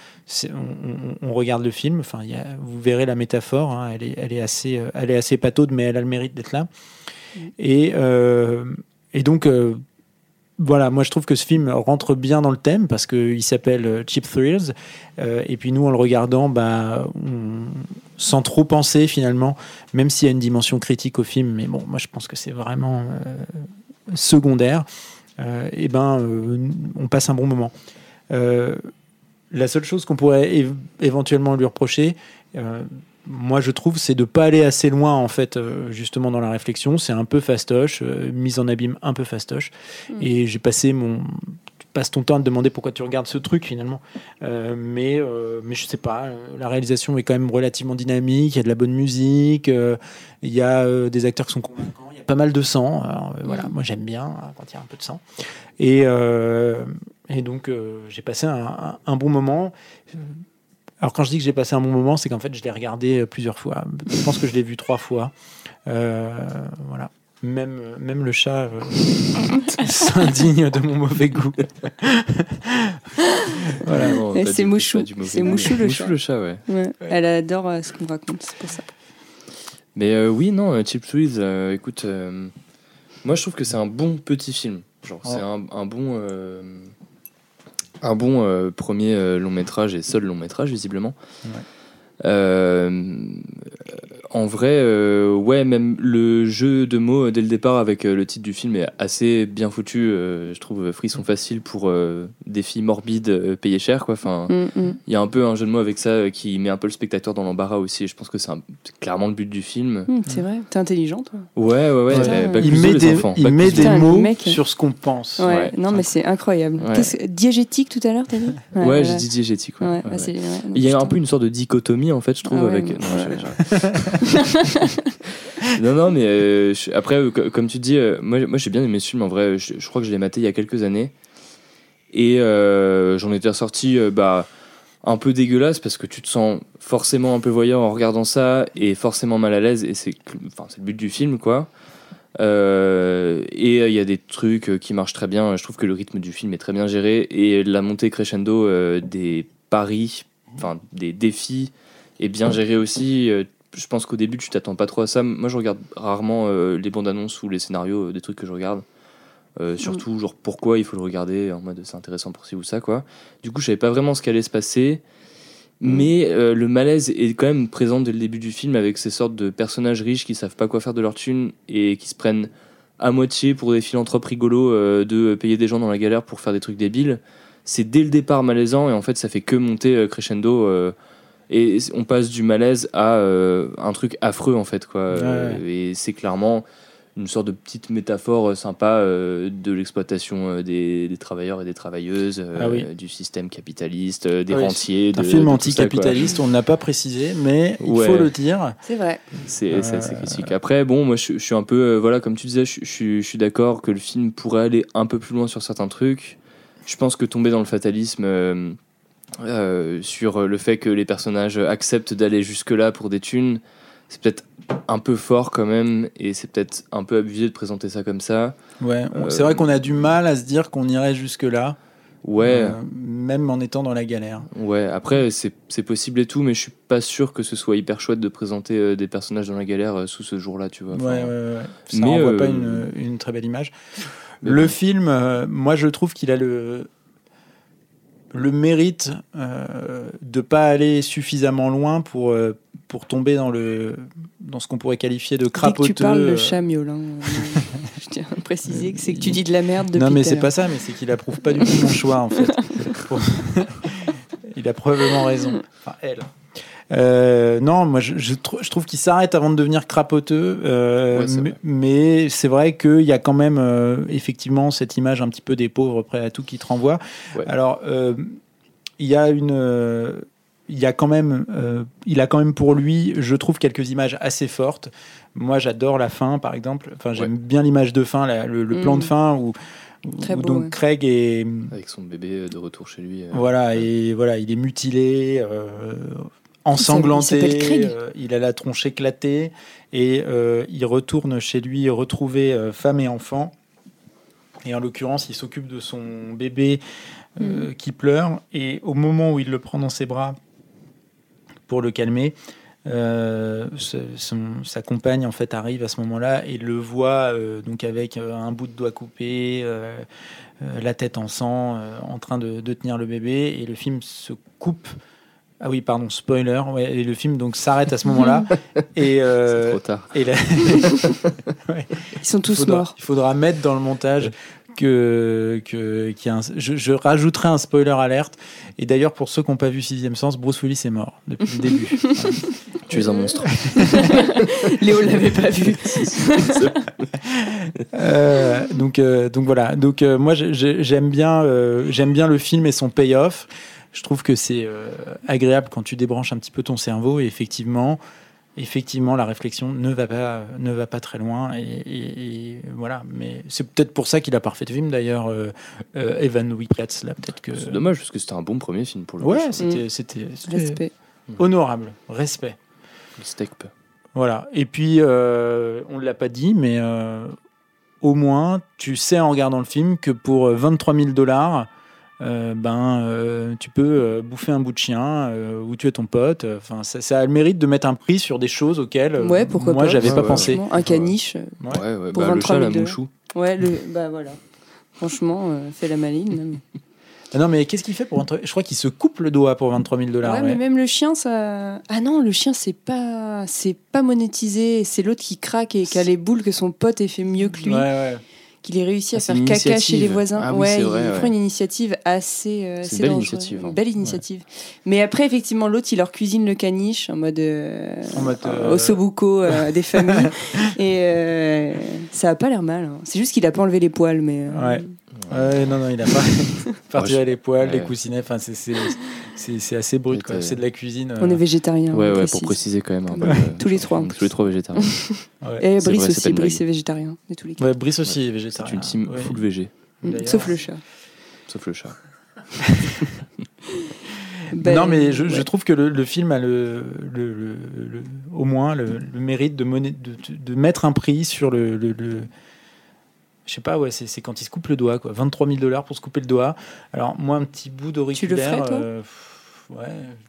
on, on- on regarde le film. Enfin, il y a- vous verrez la métaphore, hein, elle est, elle est assez, euh, elle est assez pataude, mais elle a le mérite d'être là. Et, euh, et donc. euh, voilà, moi je trouve que ce film rentre bien dans le thème parce qu'il s'appelle Cheap Thrills. Euh, et puis nous, en le regardant, bah, on- sans trop penser finalement, même s'il y a une dimension critique au film, mais bon, moi je pense que c'est vraiment euh, secondaire, euh, et ben euh, on passe un bon moment. Euh, la seule chose qu'on pourrait év- éventuellement lui reprocher, moi je trouve, c'est de pas aller assez loin en fait, justement dans la réflexion. C'est un peu fastoche, mise en abîme un peu fastoche. Et j'ai passé mon passes ton temps à te demander pourquoi tu regardes ce truc finalement. Euh, mais, euh, mais je sais pas, euh, la réalisation est quand même relativement dynamique, il y a de la bonne musique, euh, il y a des acteurs qui sont convaincants, il y a pas mal de sang. Voilà, moi j'aime bien euh, quand il y a un peu de sang. Et, et donc j'ai passé un, un- bon moment. Alors quand je dis que j'ai passé un bon moment, c'est qu'en fait je l'ai regardé plusieurs fois. Je pense que je l'ai vu trois fois. Voilà. Même, même le chat euh, <laughs> s'indigne de mon mauvais goût. <laughs> voilà. C'est du- Mouchou. pas du mauvais C'est goût. Mouchou le Mouchou chat. le chat, ouais. Ouais, Elle adore euh, ce qu'on raconte, c'est pour ça. Mais euh, oui, non, euh, Cheap Thrills, euh, écoute, euh, moi je trouve que c'est un bon petit film. Genre, c'est un, un bon, euh, un bon euh, premier euh, long métrage et seul long métrage, visiblement. Ouais. Euh, en vrai, euh, ouais, même le jeu de mots euh, dès le départ avec euh, le titre du film est assez bien foutu. euh, je trouve frisson facile pour euh, des filles morbides euh, payées cher, quoi. Enfin, Mm, mm. il y a un peu un jeu de mots avec ça euh, qui met un peu le spectateur dans l'embarras aussi. Et je pense que c'est un- clairement le but du film. Mm, c'est vrai, t'es intelligent toi. Ouais, ouais, ouais. Bah, Il met des, enfants. il met des mots mec. sur ce qu'on pense. Ouais, Ouais, non mais c'est incroyable. Ouais. Diégétique tout à l'heure, t'as dit <laughs> Ouais, j'ai dit diégétique. Ouais, Ouais, ouais, bah, Il y a un peu une sorte de dichotomie en fait, je trouve, Ah avec. Non, <laughs> non, non, mais euh, je- après, euh, co- comme tu dis, euh, moi, moi j'ai bien aimé ce film en vrai. Je, je crois que je l'ai maté il y a quelques années. Et euh, j'en étais ressorti bah, un peu dégueulasse parce que tu te sens forcément un peu voyeur en regardant ça et forcément mal à l'aise. Et c'est enfin, c'est le but du film, quoi. Euh, et il y a des trucs qui marchent très bien. Je trouve que le rythme du film est très bien géré et la montée crescendo euh, des paris, enfin des défis, est bien gérée aussi. Je pense qu'au début tu t'attends pas trop à ça. Moi je regarde rarement euh, les bandes annonces ou les scénarios euh, des trucs que je regarde. Euh, surtout genre pourquoi il faut le regarder en mode c'est intéressant pour ci ou ça quoi. Du coup je savais pas vraiment ce qu'allait se passer. Mais euh, le malaise est quand même présent dès le début du film avec ces sortes de personnages riches qui savent pas quoi faire de leur thune et qui se prennent à moitié pour des philanthropes rigolos de payer des gens dans la galère pour faire des trucs débiles. C'est dès le départ malaisant et en fait ça fait que monter crescendo et on passe du malaise à euh, un truc affreux en fait quoi. Euh, et c'est clairement une sorte de petite métaphore euh, sympa euh, de l'exploitation euh, des, des travailleurs et des travailleuses, euh, Ah oui. du système capitaliste, euh, des Ah oui, rentiers. Un de- film anticapitaliste, on ne l'a pas précisé, mais il Ouais. faut le dire. C'est vrai. C'est assez critique. Après, bon, moi je, je suis un peu, euh, voilà, comme tu disais, je, je suis- je suis d'accord que le film pourrait aller un peu plus loin sur certains trucs. Je pense que tomber dans le fatalisme euh, sur le fait que les personnages acceptent d'aller jusque-là pour des thunes, c'est peut-être un peu fort quand même, et c'est peut-être un peu abusé de présenter ça comme ça. Ouais, on- Euh, c'est vrai qu'on a du mal à se dire qu'on irait jusque-là. Ouais, euh, même en étant dans la galère. ouais. Après, c'est c'est possible et tout, mais je suis pas sûr que ce soit hyper chouette de présenter euh, des personnages dans la galère euh, sous ce jour-là, tu vois. Ouais, Enfin, ouais, ouais. Ça mais, renvoie pas une, une très belle image. Le film, moi je trouve qu'il a le, le mérite euh, de pas aller suffisamment loin pour, euh, pour tomber dans, le, dans ce qu'on pourrait qualifier de Dès que crapoteux. tu parles euh, de chat miaulin, euh, je tiens à préciser que c'est que tu dis de la merde depuis Non, mais c'est pas ça, mais c'est qu'il approuve pas du tout mon choix en fait. <laughs> Il a probablement raison. Enfin, elle. Euh, non, moi je, je trou- je trouve qu'il s'arrête avant de devenir crapoteux, euh, Ouais, mais- c'est vrai qu'il y a quand même euh, effectivement cette image un petit peu des pauvres prêts à tout qui te renvoie. Ouais. Alors, euh, il y a une. euh, il y a quand même, euh, il a quand même pour lui, je trouve quelques images assez fortes. Moi, j'adore la fin, par exemple. Enfin, j'aime bien l'image de fin, la- le, le plan Mm. de fin où, où Très beau, donc ouais. Craig est, Avec son bébé de retour chez lui. euh, voilà, et voilà, il est mutilé, euh, Il ensanglanté, euh, il a la tronche éclatée, et euh, il retourne chez lui retrouver euh, femme et enfant. Et en l'occurrence, il s'occupe de son bébé Mm. qui pleure, et au moment où il le prend dans ses bras pour le calmer, euh, ce- son- sa compagne en fait arrive à ce moment-là et le voit euh, donc avec euh, un bout de doigt coupé, la tête en sang, en train de, de tenir le bébé et le film se coupe. Ah oui, pardon, spoiler. ouais, et le film donc s'arrête à ce moment-là <laughs> et C'est euh, trop tard. et la- <laughs> Ils sont tous faudra, morts. il faudra mettre dans le montage que, que qu'il y a un- je, je rajouterai un spoiler alerte. Et d'ailleurs, pour ceux qui n'ont pas vu Sixième Sens, Bruce Willis est mort depuis le début. Voilà. <laughs> Tu es un monstre. Léo l'avait pas vu. Euh, donc, euh, donc voilà. Donc euh, moi, j'ai- j'ai- j'aime bien, euh, j'aime bien le film et son payoff. Je trouve que c'est euh, agréable quand tu débranches un petit peu ton cerveau. Et effectivement, effectivement, la réflexion ne va pas, ne va pas très loin. Et, et- et voilà. Mais c'est peut-être pour ça qu'il a parfait film d'ailleurs. euh, euh, Evan Wickretz là, peut-être que. C'est dommage parce que c'était un bon premier film pour le Ouais, coup. c'était, c'était Respect. honorable, respect. Le steak peu. Voilà. Et puis, euh, on ne l'a pas dit, mais euh, au moins, tu sais en regardant le film que pour euh, 23 000 dollars, ben, euh, tu peux euh, bouffer un bout de chien euh, ou tuer ton pote. Enfin, ça, ça a le mérite de mettre un prix sur des choses auxquelles euh, Ouais, pourquoi moi, pas. j'avais Ouais, pas ouais, pensé. Franchement, Un caniche. euh, Ouais. Ouais, ouais. Pour Bah, le 23 chat, 000 la mouchou. Ouais, le, bah voilà. Franchement, euh, fait la maline. Ah non, mais qu'est-ce qu'il fait pour 23 Je crois qu'il se coupe le doigt pour 23 000 dollars. ouais, mais même le chien, ça. Ah non, le chien, c'est pas, c'est pas monétisé. C'est l'autre qui craque et qui a les boules que son pote ait fait mieux que lui, Ouais, ouais. Qu'il ait réussi Ah, à c'est faire caca chez initiative. les voisins. Ah oui, ouais, vrai, il ouais. prend une initiative assez, euh, C'est assez une belle dangereuse. initiative, hein. Belle initiative. Mais après, effectivement, l'autre, il leur cuisine le caniche en mode, euh, En mode, euh, au sobuco euh, <laughs> des familles. et euh, ça a pas l'air mal. hein. C'est juste qu'il a pas enlevé les poils, mais. euh, Ouais. Ouais, non, non, il a pas, <laughs> retiré je- les poils, les coussinets. Enfin, c'est, c'est, c'est, c'est assez brut, Et C'est de la cuisine. On euh, est végétarien. Ouais, ouais, pour préciser quand même. peu, Ouais. euh, Tous les trois. Tous les trois végétariens. <laughs> ouais. Et C'est Brice vrai, c'est aussi, Brice est végétarien, de tous les. Ouais, Brice aussi est C'est végétarien. une team Ouais. full végé. Sauf le chat. sauf le chat. Ben, <laughs> non, mais je, je ouais. trouve que le, le film a le, le- le- le- au moins le, le mérite de, moné- de, de mettre un prix sur le. Le- le- je sais pas, ouais, c'est quand il se coupe le doigt, quoi. 23 000 dollars pour se couper le doigt. Alors, moi, un petit bout d'auriculaire. ferais, toi euh, Ouais.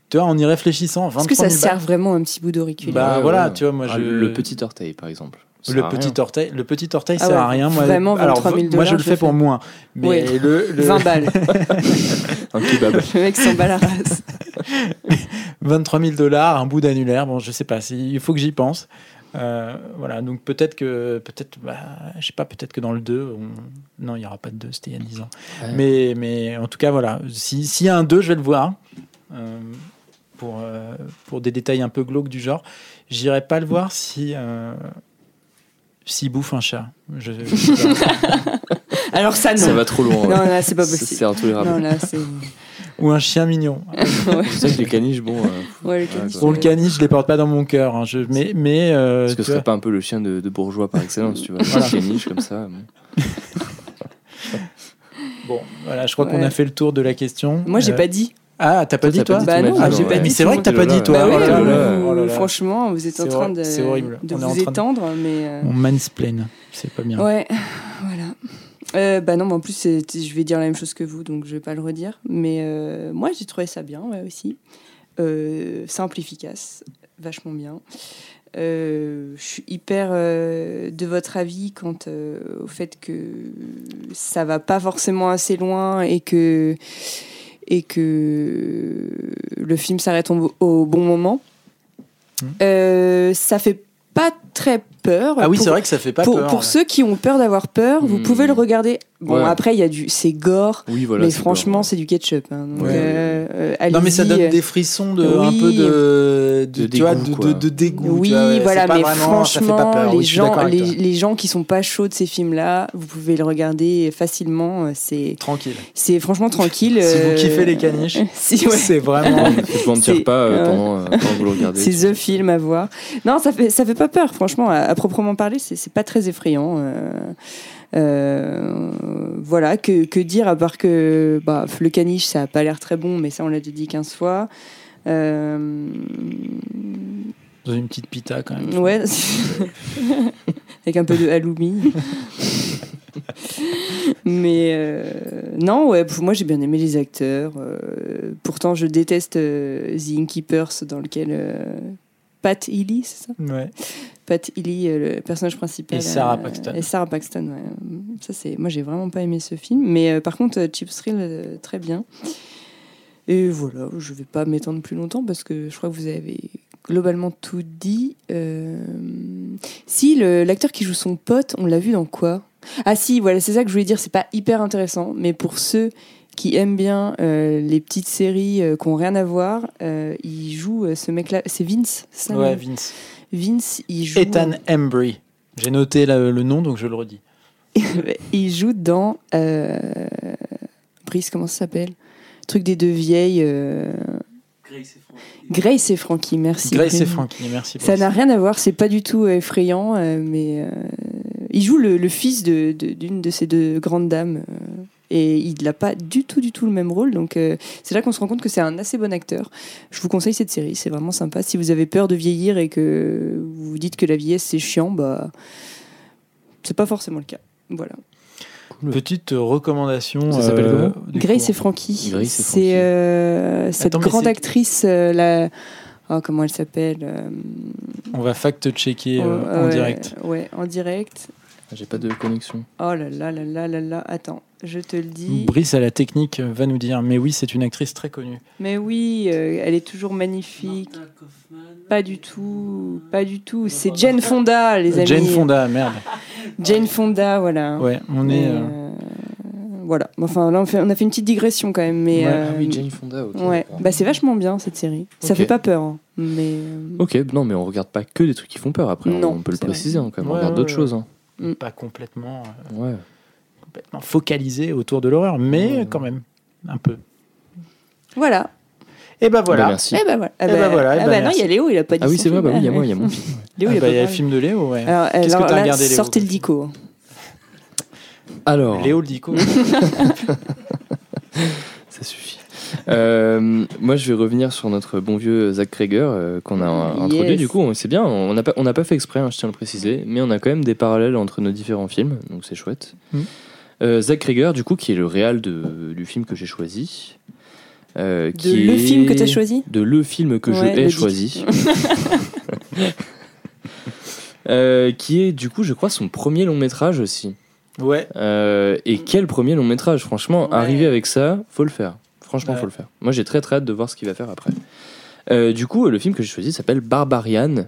Tu vois, en y réfléchissant, 23 Est-ce que 000 ça sert balles, vraiment un petit bout d'auriculaire Bah, Ouais, voilà, ouais. tu vois, moi, Ah, je- Le petit orteil, par exemple. Ça le petit rien. orteil, le petit orteil Ah sert ouais, à rien. Moi, vraiment, alors, 23 000 moi, je dollars, le je fais pour moins. Mais Oui. le, le <laughs> 20 balles. <laughs> Un kebab. le mec s'en bat la race. <laughs> 23 000 dollars, un bout d'annulaire, bon, je sais pas, il faut que j'y pense. Euh, voilà, donc peut-être que, peut-être, bah, je sais pas, peut-être que dans le 2, on- non, il y aura pas de 2, c'était il y a 10 ans. Ouais. Mais, mais en tout cas, voilà, si- s'il y a un 2, je vais le voir. euh, pour, euh, pour des détails un peu glauques du genre. J'irai pas le voir si. Euh, s'il bouffe un chat. Je, je. <laughs> Alors ça, non. Ça va trop loin. Non, là, c'est pas C'est- possible. C'est intolérable. Non, là, c'est. Ou un chien mignon. <laughs> ouais. C'est que les caniches, bon. euh, Ouais, le caniche, quoi. Pour le ouais. caniche, je les porte pas dans mon cœur. hein. Je, mais mais euh, Est-ce que ce serait vois, pas un peu le chien de, de bourgeois par excellence, tu vois <laughs> Voilà. Un caniche comme ça. bon. <laughs> bon, voilà, je crois qu'on a fait le tour de la question. Moi, j'ai Euh, pas dit. Ah, t'as pas dit toi Bah non, Ah, j'ai pas dit. C'est vrai que t'as pas dit toi. Bah oui, Oh là vous- là, oh franchement, vous êtes en train de, c'est horrible. de vous en train de- étendre, mais. euh, On mansplain, c'est pas bien. Ouais. Euh, bah non, mais en plus, je vais dire la même chose que vous, donc je vais pas le redire. Mais euh, moi, j'ai trouvé ça bien, ouais, aussi. Euh, simple, efficace, vachement bien. Euh, je suis hyper de votre avis quant au fait que ça va pas forcément assez loin et que et que le film s'arrête au, au bon moment. Euh, ça fait pas très peur. Ah oui, Pour- c'est vrai que ça fait pas pour, peur. pour ouais. ceux qui ont peur d'avoir peur, vous Hmm. pouvez le regarder. Bon, Ouais. après, il y a du, c'est gore, Oui, voilà. mais c'est franchement, c'est du ketchup. hein. Donc, Ouais. euh, euh, Non mais ça donne des frissons de oui. un peu de, De tu vois, dégoût, de, quoi. de- de dégoût. Oui, tu vois, ouais, voilà, mais vraiment- ça fait pas franchement, peur. les, Oui, je gens, les, les gens qui sont pas chauds de ces films-là, vous pouvez le regarder facilement. euh, C'est, Tranquille. c'est franchement tranquille. <laughs> Si vous kiffez les caniches, <laughs> si, ouais. c'est vraiment. <laughs> Ne vous mentir pas pendant, euh, pendant que vous le regardez. C'est the film à voir. Non, ça fait ça fait pas peur, franchement. À, à proprement parler, c'est c'est pas très effrayant. Euh, voilà, que, que dire à part que bah, le caniche, ça a pas l'air très bon, mais ça on l'a déjà dit 15 fois. Euh, Dans une petite pita quand même. ouais, <laughs> avec un peu de halloumi. <laughs> mais euh, non, ouais, pour moi j'ai bien aimé les acteurs. euh, pourtant, je déteste euh, The Innkeepers, dans lequel euh, Pat Healy, c'est ça? Ouais. Pat Healy, euh, le personnage principal. Et Sarah euh, Paxton. Et Sarah Paxton, ouais. Ça, c'est... Moi, j'ai vraiment pas aimé ce film. Mais euh, par contre, Chip Thrill, très bien. Et voilà, je vais pas m'étendre plus longtemps parce que je crois que vous avez globalement tout dit. Euh, Si, le- l'acteur qui joue son pote, on l'a vu dans quoi? Ah si, voilà, c'est ça que je voulais dire. C'est pas hyper intéressant, mais pour ceux qui aiment bien euh, les petites séries euh, qui ont rien à voir, il joue ce mec-là. C'est Vince, c'est ça Ouais, Vince. Vince, il joue. Ethan Embry. J'ai noté la- le nom donc je le redis. <laughs> il joue dans. Euh... Brice, comment ça s'appelle? Le Truc des deux vieilles. euh, Grace et Frankie. Grace et Frankie, merci. Grace et. Frankie, merci. Ça n'a rien à voir, c'est pas du tout effrayant, euh, mais euh, il joue le, le fils de- de- d'une de, ces deux grandes dames. Euh, et il n'a pas du tout, du tout le même rôle. Donc euh, c'est là qu'on se rend compte que c'est un assez bon acteur. Je vous conseille cette série, c'est vraiment sympa. Si vous avez peur de vieillir et que vous vous dites que la vieillesse c'est chiant, bah c'est pas forcément le cas. Voilà. Petite recommandation. Ça s'appelle euh, Grace et Frankie. Grace et Frankie. C'est euh, cette Attends, grande actrice, euh, la... oh, comment elle s'appelle euh, On va fact-checker euh, oh, en ouais, direct. Ouais, en direct. J'ai pas de connexion. Oh là là là là là là. Attends, je te le dis. Brice à la technique va nous dire, mais oui, c'est une actrice très connue. Mais oui, euh, elle est toujours magnifique. Pas du tout, pas du tout. C'est Jane Fonda, les amis. Jane Fonda, merde. <laughs> Jane Fonda, voilà. Ouais, on est. euh, euh, Voilà. Enfin, là, on, fait- on a fait une petite digression quand même, mais. Ouais. euh, Ah oui, Jane Fonda, ok. Ouais, bah c'est vachement bien cette série. Ça fait pas peur, hein, mais. euh, Ok, non, mais on regarde pas que des trucs qui font peur. Après, on- Non, on peut le préciser hein, quand même. on regarde ouais, d'autres ouais. choses. hein. Mm. pas complètement, euh, Ouais. Complètement focalisé autour de l'horreur, mais Ouais. quand même, un peu. Voilà. Et ben voilà. Bah, merci. Eh ben voilà. Ah Eh ben voilà, eh ah ben bah non, il y a. Léo, il a pas dit Ah oui, c'est vrai, film. bah oui, il y a moi, il y a mon <laughs> film. Léo, Ah il a bah, pas il y a le film de Léo, ouais. Alors, Qu'est-ce que t'as regardé, Léo sortez le dico. <laughs> Alors, Léo le dico. <laughs> ça suffit. Euh, moi, je vais revenir sur notre bon vieux Zach Krager euh, qu'on a Yes. introduit. Du coup, c'est bien. On n'a pas, on n'a pas fait exprès, hein, je tiens à le préciser, mais on a quand même des parallèles entre nos différents films, donc c'est chouette. Mm. Euh, Zach Krager, du coup, qui est le réal de, du film que j'ai choisi. euh, De qui le est- film que t'as choisi De le film que Ouais, je ai dit. choisi. <laughs> Euh, qui est, du coup, je crois, son premier long métrage aussi. Ouais. Euh, et quel premier long métrage, franchement, Ouais. arriver avec ça, faut le faire. Franchement, Ouais. faut le faire. Moi, j'ai très très hâte de voir ce qu'il va faire après. Euh, du coup, le film que j'ai choisi s'appelle Barbarian.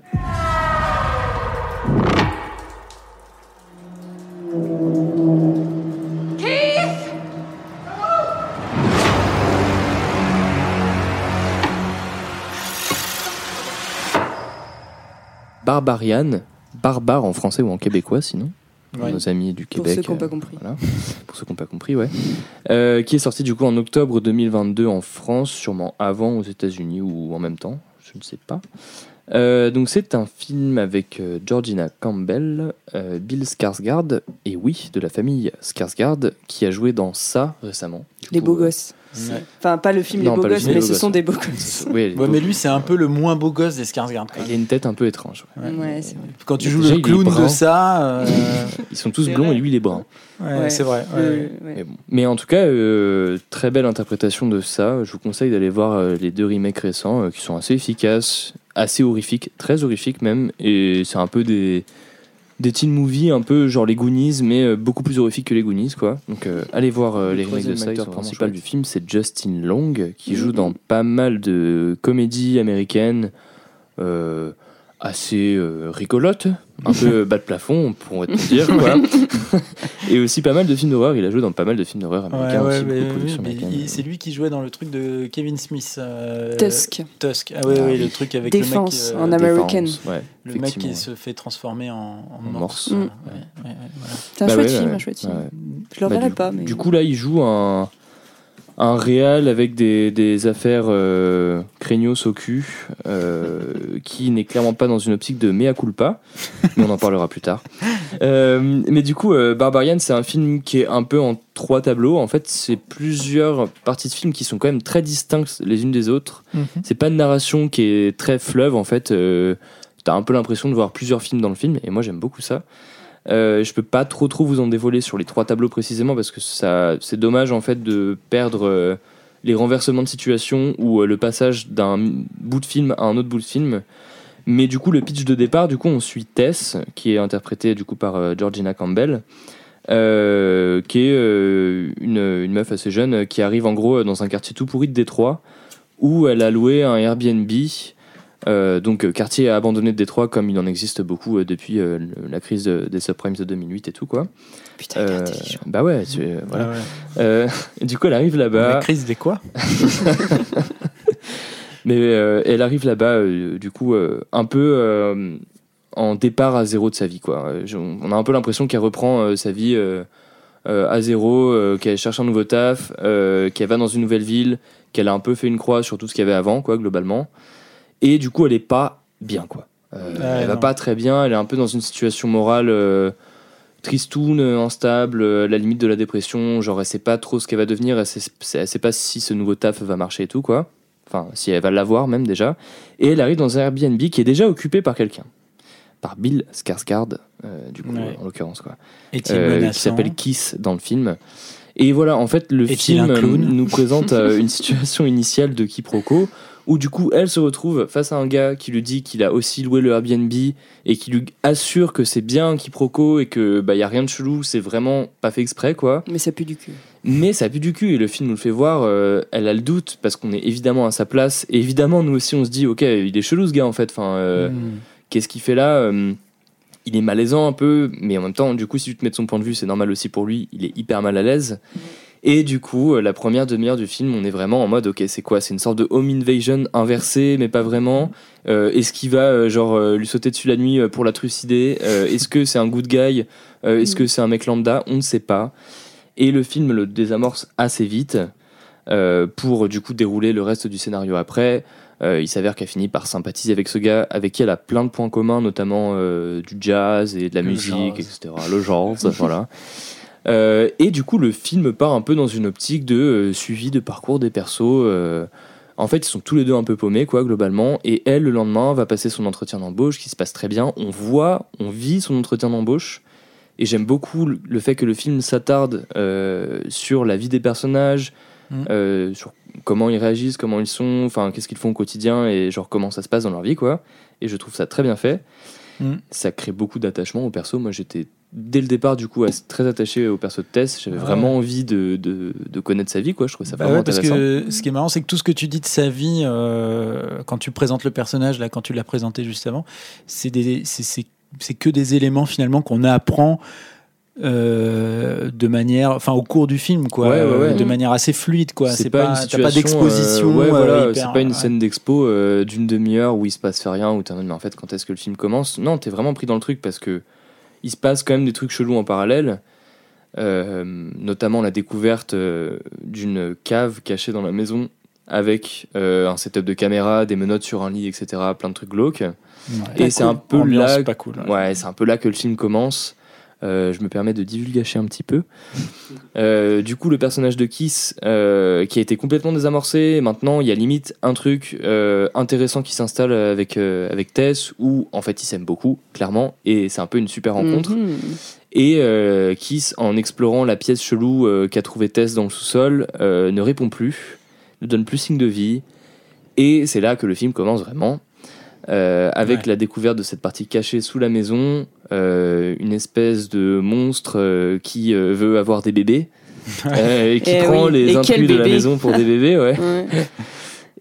Barbarian, barbare en français ou en québécois sinon, pour Ouais. nos amis du Pour Québec. ceux qui n'ont pas euh, compris. voilà. Pour ceux qui n'ont pas compris, ouais. Euh, qui est sorti du coup en octobre 2022 en France, sûrement avant aux États-Unis ou en même temps, je ne sais pas. Euh, donc c'est un film avec euh, Georgina Campbell, euh, Bill Skarsgård et oui de la famille Skarsgård qui a joué dans ça récemment. Les coup, beaux euh, gosses. Ouais. Enfin, pas le film Non, Les beaux gosses, film mais Beaux ce sont des beaux gosses. <laughs> Oui, les Ouais, beaux- mais lui, c'est un peu le moins beau gosse des Skarsgård. il a une tête un peu étrange. ouais. Ouais, c'est vrai. Quand tu joues déjà, le clown de ça, euh, <laughs> Ils sont tous blonds et lui il est brun. ouais, Ouais. c'est vrai. ouais, ouais. ouais. Mais, bon. Mais en tout cas, euh, très belle interprétation de ça. Je vous conseille d'aller voir euh, les deux remakes récents euh, qui sont assez efficaces, assez horrifiques, très horrifiques même. Et c'est un peu des, des teen movies, un peu genre les Goonies, mais euh, beaucoup plus horrifiques que les Goonies. Quoi. Donc euh, allez voir euh, Le les remakes de ça. Principal du film, c'est Justin Long, qui joue Mhm. dans pas mal de comédies américaines. euh, assez euh, rigolotes, un peu <laughs> bas de plafond, on pourrait te dire. quoi. <laughs> Et aussi pas mal de films d'horreur. Il a joué dans pas mal de films d'horreur Ouais, américains ouais, aussi, mais- mais américaines. il- c'est lui qui jouait dans le truc de Kevin Smith. euh, Tusk. Tusk. Ah oui, Ah oui, le truc avec Défense, le mec, en euh, American. Défense, ouais, le mec qui se fait transformer en, en En morse. morse. Mm. Ouais, ouais, ouais, voilà. C'est un Bah chouette ouais, film, ouais, un chouette film. ouais. Je le Bah, reverrai pas, mais. du coup, là, il joue un, un réal avec des, des affaires euh, craignos au cul, euh, qui n'est clairement pas dans une optique de mea culpa, mais on en parlera plus tard. Euh, mais du coup, euh, Barbarian, c'est un film qui est un peu en trois tableaux. En fait, c'est plusieurs parties de film qui sont quand même très distinctes les unes des autres. Mhm. C'est pas une narration qui est très fleuve en fait. Euh, T'as un peu l'impression de voir plusieurs films dans le film et moi j'aime beaucoup ça. Euh, je peux pas trop trop vous en dévoiler sur les trois tableaux précisément parce que ça c'est dommage en fait de perdre euh, les renversements de situation ou euh, le passage d'un bout de film à un autre bout de film. Mais du coup le pitch de départ du coup on suit Tess qui est interprétée du coup par euh, Georgina Campbell. qui est une, une meuf assez jeune qui arrive en gros dans un quartier tout pourri de Détroit où elle a loué un Airbnb euh, donc euh, quartier abandonné de Détroit comme il en existe beaucoup euh, depuis euh, la crise de- des subprimes de 2008 et tout quoi. Putain, il est Euh, intelligent. bah ouais, tu- euh, voilà. Ah ouais. Euh, <laughs> du coup elle arrive La là-bas, crise des quoi <laughs> mais euh, elle arrive là-bas euh, du coup euh, un peu euh, en départ à zéro de sa vie quoi. Euh, je- on a un peu l'impression qu'elle reprend euh, sa vie euh, euh, à zéro, euh, qu'elle cherche un nouveau taf, euh, qu'elle va dans une nouvelle ville, qu'elle a un peu fait une croix sur tout ce qu'il y avait avant quoi globalement. Et du coup elle est pas bien quoi. Euh, elle va non. pas très bien, elle est un peu dans une situation morale euh, tristoun, euh, instable, euh, à la limite de la dépression, genre elle sait pas trop ce qu'elle va devenir, elle sait, elle sait pas si ce nouveau taf va marcher et tout quoi. Enfin, si elle va l'avoir même déjà. Et elle arrive dans un Airbnb qui est déjà occupé par quelqu'un. Par Bill Skarsgård, du coup, Ouais. en l'occurrence quoi. Euh, qui s'appelle Kiss dans le film. Et voilà, en fait, le film nous présente une situation initiale de quiproquo où du coup elle se retrouve face à un gars qui lui dit qu'il a aussi loué le Airbnb et qui lui assure que c'est bien un quiproquo et que bah y a rien de chelou, c'est vraiment pas fait exprès quoi. Mais ça pue du cul. Mais ça pue du cul et le film nous le fait voir. euh, elle a le doute parce qu'on est évidemment à sa place. Et évidemment, nous aussi, on se dit, ok, il est chelou ce gars en fait. Enfin, euh, Hmm. qu'est-ce qu'il fait là Euh, Il est malaisant un peu, mais en même temps, du coup, si tu te mets de son point de vue, c'est normal aussi pour lui. Il est hyper mal à l'aise. Et du coup, euh, la première demi-heure du film, on est vraiment en mode, ok, c'est quoi? C'est une sorte de home invasion inversée, mais pas vraiment. Euh, Est-ce qu'il va euh, genre lui sauter dessus la nuit pour la trucider Euh, Est-ce que c'est un good guy? Euh, Est-ce que c'est un mec lambda? On ne sait pas. Et le film le désamorce assez vite pour du coup dérouler le reste du scénario après. Euh, il s'avère qu'elle finit par sympathiser avec ce gars, avec qui elle a plein de points communs, notamment euh, du jazz et de la Le musique, jazz. etc. Le genre, <laughs> voilà. Euh, et du coup, le film part un peu dans une optique de euh, suivi de parcours des persos. euh, en fait, ils sont tous les deux un peu paumés, quoi, globalement. Et elle, le lendemain, va passer son entretien d'embauche, qui se passe très bien. On voit, on vit son entretien d'embauche. Et j'aime beaucoup le fait que le film s'attarde sur la vie des personnages, Mm. sur comment ils réagissent, comment ils sont, enfin qu'est-ce qu'ils font au quotidien et genre comment ça se passe dans leur vie, quoi. Et je trouve ça très bien fait. Mm. Ça crée beaucoup d'attachement au perso. Moi, j'étais dès le départ, du coup, très attaché au perso de Tess. J'avais Ouais. vraiment envie de, de, de connaître sa vie, quoi. Je trouvais ça Bah vraiment ouais, parce intéressant. que ce qui est marrant, c'est que tout ce que tu dis de sa vie, euh, quand tu présentes le personnage, là, quand tu l'as présenté juste avant, c'est que des éléments finalement qu'on apprend euh, de manière, enfin au cours du film, quoi, Ouais, ouais, ouais. de manière assez fluide, quoi. C'est pas, pas, pas d'exposition. euh, ouais, voilà, c'est pas une scène d'expo euh, d'une demi-heure où il se passe rien, où t'es en mode, mais en fait, quand est-ce que le film commence? Non, t'es vraiment pris dans le truc parce que il se passe quand même des trucs chelous en parallèle, euh, notamment la découverte euh, d'une cave cachée dans la maison avec euh, un setup de caméra, des menottes sur un lit, etc. Plein de trucs glauques. Et c'est cool. un peu Ambiance là, pas cool. ouais, c'est un peu là que le film commence. Euh, je me permets de divulgacher un petit peu. Euh, du coup, le personnage de Kiss, euh, qui a été complètement désamorcé, maintenant il y a limite un truc intéressant qui s'installe avec, avec Tess, où en fait ils s'aiment beaucoup, clairement, et c'est un peu une super rencontre. Mhm. Et Kiss, en explorant la pièce chelou qu'a trouvé Tess dans le sous-sol, ne répond plus, ne donne plus signe de vie. Et c'est là que le film commence vraiment. Euh, avec Ouais. la découverte de cette partie cachée sous la maison, euh, une espèce de monstre euh, qui euh, veut avoir des bébés <laughs> euh, et qui Eh prend oui. les Et intrus de la maison pour des bébés. Ouais. Ouais. <laughs>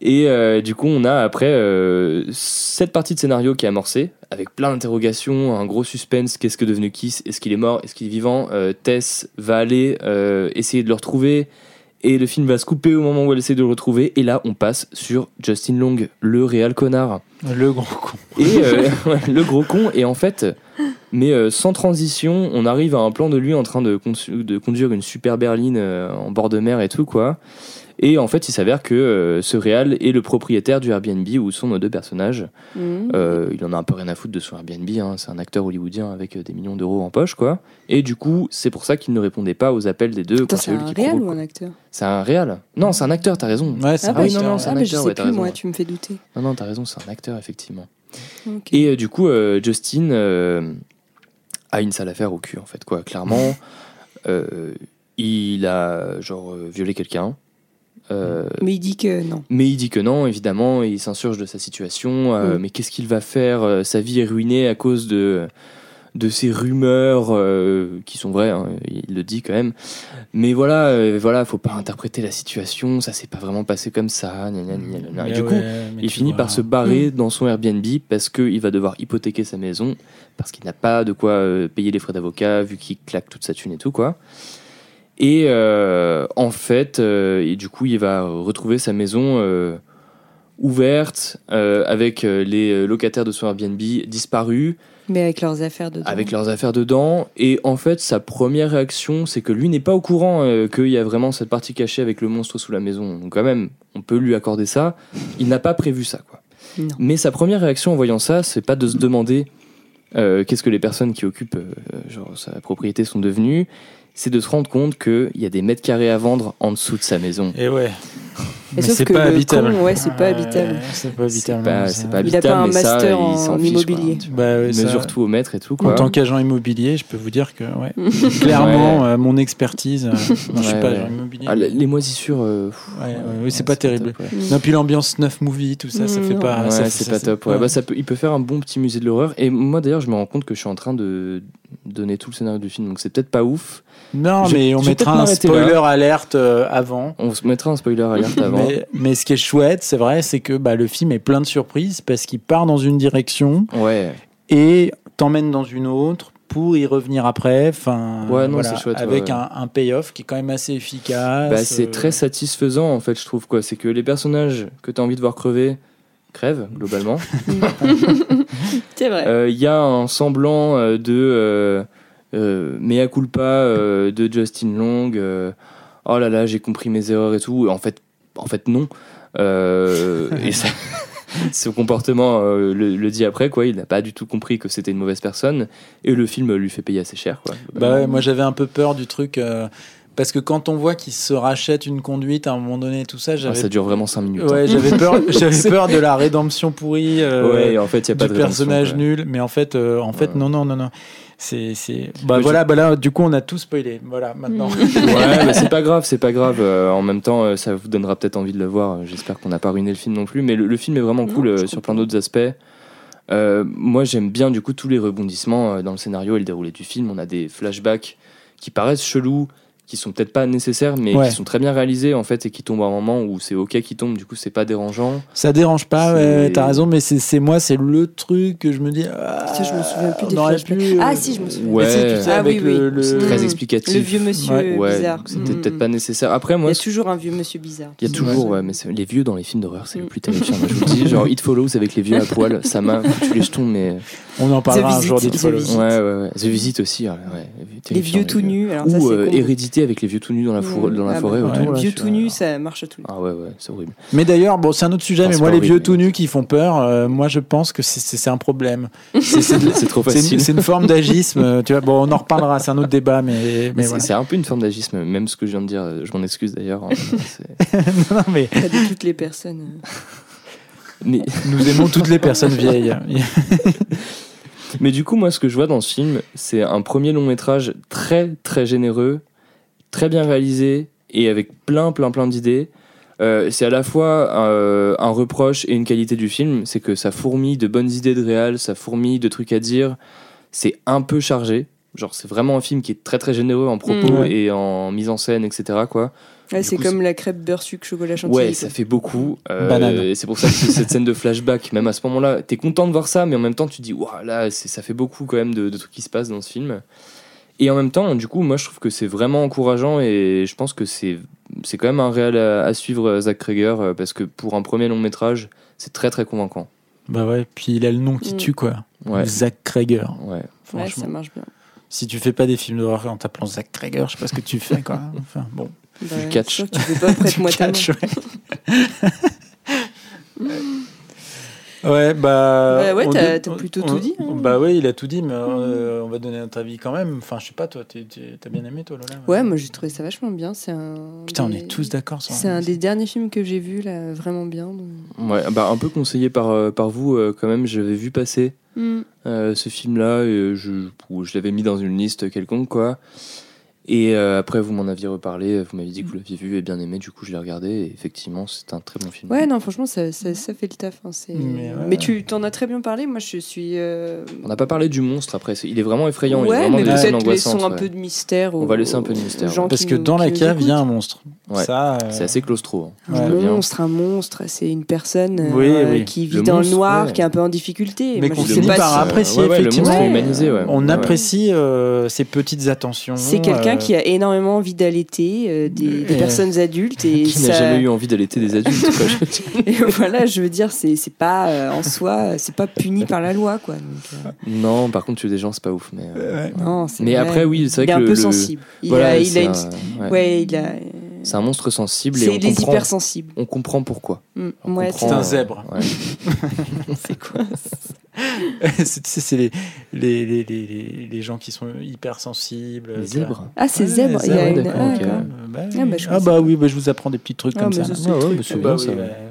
Et euh, du coup, on a après euh, cette partie de scénario qui est amorcée, avec plein d'interrogations, un gros suspense. Qu'est-ce que devenu Kiss? Est-ce qu'il est mort? Est-ce qu'il est vivant? Euh, Tess va aller euh, essayer de le retrouver. Et le film va se couper au moment où elle essaie de le retrouver. Et là, on passe sur Justin Long, le réel connard. Le gros con. Et euh, <laughs> le gros con. Et en fait, mais euh, sans transition, on arrive à un plan de lui en train de, de conduire une super berline euh, en bord de mer et tout, quoi. Et en fait, il s'avère que euh, ce réal est le propriétaire du Airbnb où sont nos deux personnages. Mhm. Euh, il en a un peu rien à foutre de son Airbnb, hein. c'est un acteur hollywoodien avec euh, des millions d'euros en poche, quoi. Et du coup, c'est pour ça qu'il ne répondait pas aux appels des deux. C'est un provoquent. ou un acteur C'est un réal Non, c'est un acteur, t'as raison. Ouais, c'est Ah un bah, oui, je- non, non, c'est un ah, bah, je acteur, sais ouais, plus, raison. moi, tu me fais douter. Non, non, t'as raison, c'est un acteur, effectivement. Et euh, du coup, euh, Justin euh, a une sale affaire au cul, en fait, quoi. Clairement, <laughs> euh, il a, genre, euh, violé quelqu'un. Euh, Mais il dit que non. mais il dit que non, évidemment, et il s'insurge de sa situation. euh, Mm. Mais qu'est-ce qu'il va faire Euh, Sa vie est ruinée à cause de, de ces rumeurs euh, qui sont vraies, hein, il le dit quand même. Mais voilà, euh, voilà, faut pas interpréter la situation, ça s'est pas vraiment passé comme ça. gna gna gna gna gna. Et Mais du ouais, coup, il finit vois. par se barrer dans son Airbnb parce qu'il va devoir hypothéquer sa maison, parce qu'il n'a pas de quoi euh, payer les frais d'avocat, vu qu'il claque toute sa thune et tout, quoi. Et euh, en fait, euh, et du coup, il va retrouver sa maison euh, ouverte, avec les locataires de son Airbnb disparus, Mais avec leurs affaires dedans. avec leurs affaires dedans. Et en fait, sa première réaction, c'est que lui n'est pas au courant qu'il y a vraiment cette partie cachée avec le monstre sous la maison. Donc quand même, on peut lui accorder ça. Il n'a pas prévu ça, quoi. Non. Mais sa première réaction en voyant ça, c'est pas de se demander qu'est-ce que les personnes qui occupent genre, sa propriété sont devenues. C'est de se rendre compte qu'il y a des mètres carrés à vendre en dessous de sa maison. Et ouais. Et Mais c'est que pas le habitable. con, ouais, c'est pas Ouais, habitable. C'est pas habitable. pas, c'est pas Il a pas un mais ça, master il en fiche, immobilier. Bah ouais, Il ça- mesure tout au mètre et tout. En Quoi. tant qu'agent immobilier, je peux vous dire que ouais, <laughs> clairement, euh, mon expertise. euh, <laughs> je suis Ouais, pas ouais. agent immobilier. Ah, les moisissures. euh, Ouais, ouais, oui, ouais, c'est pas terrible. top, ouais. Non, puis l'ambiance 9 movie, tout ça, ça fait Non. pas. Ouais, ça fait- c'est pas c'est- top. Ouais. ouais. Bah, ça peut, il peut faire un bon petit musée de l'horreur. Et moi, d'ailleurs, je me rends compte que je suis en train de donner tout le scénario du film. Donc, c'est peut-être pas ouf. Non, Je- mais on mettra un spoiler là. alerte euh, avant. On se mettra un spoiler alerte <laughs> avant. Mais, mais ce qui est chouette, c'est vrai, c'est que bah, le film est plein de surprises parce qu'il part dans une direction Ouais. et t'emmène dans une autre pour y revenir après. Enfin, Ouais, non, voilà, c'est chouette, Avec ouais. Un, un payoff qui est quand même assez efficace. Bah, c'est euh, très satisfaisant, en fait, je trouve. quoi. C'est que les personnages que tu as envie de voir crever crèvent, globalement. <laughs> C'est vrai. Euh, Il y a un semblant euh, de euh, euh, mea culpa euh, de Justin Long. euh, oh là là, j'ai compris mes erreurs et tout. En fait, en fait non. Euh, et ça- <laughs> son comportement euh, le, le dit après, quoi. Il n'a pas du tout compris que c'était une mauvaise personne. Et le film lui fait payer assez cher, quoi. Bah ouais, moi j'avais un peu peur du truc. Parce que quand on voit qu'il se rachète une conduite à un moment donné, tout ça, Ah, j'avais ça dure vraiment 5 minutes. Ouais, hein. j'avais peur, <laughs> j'avais C'est- peur de la rédemption pourrie euh, Ouais, en fait, il n'y a pas du de personnage quoi. nul, mais en fait, euh, en fait, Ouais. non, non, non, non. C'est, c'est. Bah voilà, bah là, du coup, on a tout spoilé. Voilà, maintenant. <laughs> Ouais, mais c'est pas grave, c'est pas grave. Euh, en même temps, ça vous donnera peut-être envie de le voir. J'espère qu'on n'a pas ruiné le film non plus. Mais le, le film est vraiment Non, cool euh, sur plein d'autres aspects. Euh, moi, j'aime bien du coup tous les rebondissements euh, dans le scénario et le déroulé du film. On a des flashbacks qui paraissent chelous, qui sont peut-être pas nécessaires, mais Ouais. qui sont très bien réalisés en fait et qui tombent à un moment où c'est ok qui tombe. Du coup, c'est pas dérangeant. Ça dérange pas, ouais, t'as raison, mais c'est, moi, c'est le truc que je me dis. Ah, Ça, je me souviens plus des flashbacks. pu, euh, Ah, si, je me souviens. Ouais. tu sais, tu Ah avec oui, oui. le- Très Mm. explicatif. Le vieux monsieur Ouais. Bizarre. c'était Mm. peut-être pas nécessaire. Après, Il y moi, a toujours un vieux monsieur bizarre. Il y a toujours, ouais, mais les vieux dans les films d'horreur, c'est le plus terrifiant. Moi, je vous le dis, genre It Follows avec les vieux à poil, ça m'a <laughs> foutu les jetons, mais. On en parlera un jour d'It The Follows. Visit. Ouais, ouais, ouais. The Visit aussi, ouais, Les vieux tout nus. Alors ça, Ou c'est avec les vieux tout nus dans la, four- dans la Ah forêt bah, autour. là, Vieux tout vois. nu, ça marche à les Ah ouais, ouais, c'est horrible. Mais d'ailleurs, bon, c'est un autre sujet, Enfin, mais moi, les vieux tout nus qui font peur, euh, moi, je pense que c'est- un problème. <laughs> C'est trop facile. c'est une forme d'agisme. euh, Tu vois, bon, on en reparlera, c'est un autre débat, mais, Mais mais c'est voilà. c'est un peu une forme d'agisme, même ce que je viens de dire. Je m'en excuse d'ailleurs. hein, C'est- <laughs> non, mais Pas de toutes les personnes. euh. mais, <laughs> nous aimons toutes les personnes vieilles. mais du coup, moi, ce que je vois dans ce film, c'est un premier long métrage très, très généreux, très bien réalisé et avec plein, plein, plein d'idées. Euh, c'est à la fois euh, un reproche et une qualité du film, c'est que ça fourmille de bonnes idées de réal, ça fourmille de trucs à dire. C'est un peu chargé. Genre, c'est vraiment un film qui est très très généreux en propos Mm. Ouais. et en mise en scène, etc. Quoi. Ouais, c'est comme la crêpe beurre sucre chocolat chantilly. Ouais, ça fait beaucoup. Euh, Banane. et c'est pour ça que cette scène de flashback, même à ce moment-là, t'es content de voir ça, mais en même temps, tu te dis, waouh, là, c'est- ça fait beaucoup quand même de, de trucs qui se passent dans ce film. Et en même temps, du coup, moi, je trouve que c'est vraiment encourageant et je pense que c'est c'est quand même un réel à, à suivre, euh, Zach Krager, euh, parce que pour un premier long métrage, c'est très très convaincant. bah ouais, puis il a le nom qui Mm. tue, quoi. Ouais. Zach Krager. Ouais. Ça marche bien. Si tu fais pas des films d'horreur en t'appelant Zach Krager, je sais pas ce que tu fais, quoi. <laughs> Enfin, bon. Bah, Du catch. tu pas prête-moi <laughs> Du ta main. <laughs> ouais. Bah. Bah ouais, t'as- plutôt on- tout dit, hein. Bah ouais, il a tout dit, mais euh, on va donner notre avis quand même. Enfin, je sais pas, toi, t'as bien aimé, toi, Lola? Ouais, moi j'ai trouvé ça vachement bien. C'est un. Putain, on est tous d'accord sur C'est un des derniers films que j'ai vu là, vraiment bien. donc. Ouais, bah, un peu conseillé par, euh, par vous, euh, quand même, j'avais vu passer. Mm. euh, ce film-là, et je, je l'avais mis dans une liste quelconque, quoi. Et euh, après, vous m'en aviez reparlé, vous m'aviez dit que vous l'aviez vu et bien aimé, du coup, je l'ai regardé, et effectivement, c'est un très bon film. Ouais, non, franchement, ça, ça, ça fait le taf. hein, Mais Mais, ouais. tu t'en as très bien parlé. Moi, je suis. euh, On n'a pas parlé du monstre après, il est vraiment effrayant, il y a Ouais, vraiment mais peut-être laissons angoissantes. un ouais. peu de mystère. On va laisser un peu de mystère, gens Parce que dans la cave, il y a un monstre. Ouais. Euh, C'est assez claustro. hein. Ouais. Un monstre, un monstre, c'est une personne euh, Oui, oui. qui vit Le dans monstre, le noir, ouais. qui est un peu en difficulté. Mais qu'on finit pas par apprécier, ouais, ouais, effectivement. est Ouais. ouais. On Ouais, apprécie ces petites attentions. C'est quelqu'un euh, qui a énormément envie d'allaiter euh, des, des personnes adultes et Qui n'a jamais eu envie d'allaiter des adultes, quoi, je veux dire. <laughs> et voilà, je veux dire, c'est c'est pas euh, en soi, c'est pas puni par la loi, quoi. Donc, euh, Non, par contre, tuer des gens, c'est pas ouf. Mais, euh, non, mais vrai. après, oui, c'est vrai il est que un le- peu le- sensible. Il voilà, a, il a une, un- ouais. ouais, il a. C'est un monstre sensible et C'est comprend, hypersensibles. on comprend pourquoi. Mm, ouais, C'est un euh, zèbre. ouais. <laughs> c'est quoi <laughs> c'est les, les, les, les, les gens qui sont hypersensibles. Les vois. zèbres. Ah, c'est Ouais, zèbre. les Il y a zèbres, une. d'accord, ah. Euh, bah, Ah, oui. bah, je Ah bah oui, bah, je vous apprends des petits trucs Ah, comme ça. c'est Ah ça. oui, bah,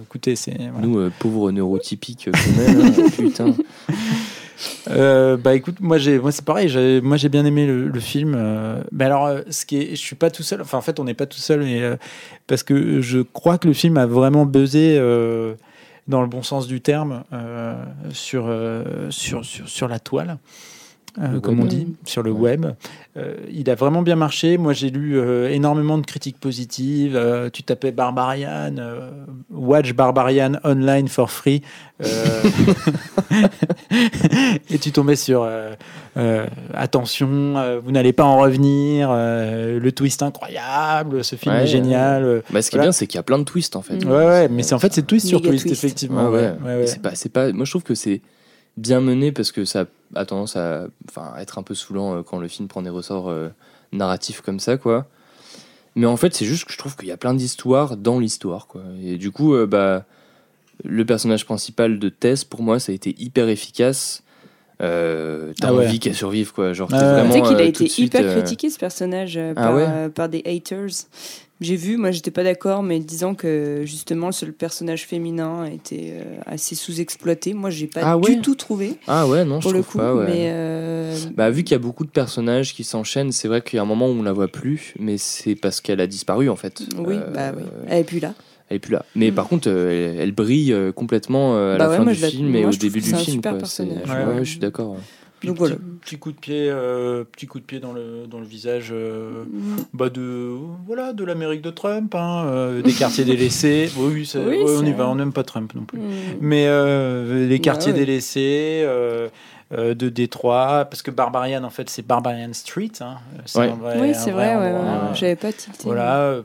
écoutez, c'est voilà. Nous, euh, pauvres neurotypiques <laughs> putain. Euh, bah écoute, moi j'ai, moi c'est pareil. Moi j'ai bien aimé le, film. euh, mais alors, euh, ce qui est, je suis pas tout seul. Enfin, en fait, on n'est pas tout seul, mais parce que je crois que le film a vraiment buzzé dans le bon sens du terme sur, sur, sur sur la toile. Euh, Le comme on web. dit, sur le Ouais. web. Euh, il a vraiment bien marché. Moi, j'ai lu euh, énormément de critiques positives. Euh, tu tapais Barbarian, euh, Watch Barbarian online for free. Euh, <laughs> et tu tombais sur euh, euh, Attention, euh, vous n'allez pas en revenir. euh, le twist incroyable. Ce film Ouais, est génial. euh, Bah, ce qui est bien, c'est qu'il y a plein de twists en fait. Mm. Ouais, ouais, mais c'est en fait c'est twist sur twist, twist. effectivement. Ouais, ouais. ouais, ouais. C'est pas, c'est pas. Moi, je trouve que c'est bien mené parce que ça a tendance à, à être un peu saoulant euh, quand le film prend des ressorts euh, narratifs comme ça, quoi. Mais en fait, c'est juste que je trouve qu'il y a plein d'histoires dans l'histoire, quoi. Et du coup, euh, bah, le personnage principal de Tess, pour moi, ça a été hyper efficace. Euh, T'as Ah ouais. envie qu'elle survive, quoi. Genre, Ah t'es ouais. vraiment. Tu sais qu'il a euh, été suite, hyper euh, critiqué ce personnage euh, Ah par, ouais euh, par des haters. J'ai vu, moi j'étais pas d'accord, mais disant que justement le seul personnage féminin était euh, assez sous-exploité. Moi j'ai pas Ah du tout trouvé Ah ouais, non, je pour le trouve coup. pas. Ouais. Mais euh, Bah, vu qu'il y a beaucoup de personnages qui s'enchaînent, c'est vrai qu'il y a un moment où on la voit plus, mais c'est parce qu'elle a disparu en fait. oui, Euh, bah oui. Elle est plus là. Elle est plus là. Mais Mm. par contre, euh, elle, elle brille euh, complètement euh, à Bah la ouais, fin du film et moi, au début du film. super quoi. C'est- personnage. ouais, Ouais, ouais, ouais. je suis d'accord. Donc petit, voilà. petit coup de pied, euh, petit coup de pied dans le dans le visage. euh, bah de voilà de l'Amérique de Trump, hein, euh, des quartiers délaissés. <laughs> Oui, c'est- Oui, ouais, on y va, on n'aime pas Trump non plus. Mm. Mais euh, les quartiers ouais. délaissés de Détroit, parce que Barbarian en fait c'est Barbarian Street. Hein, c'est Ouais. un vrai- oui, c'est vrai, ouais, endroit, ouais, j'avais pas tilté. Voilà. euh,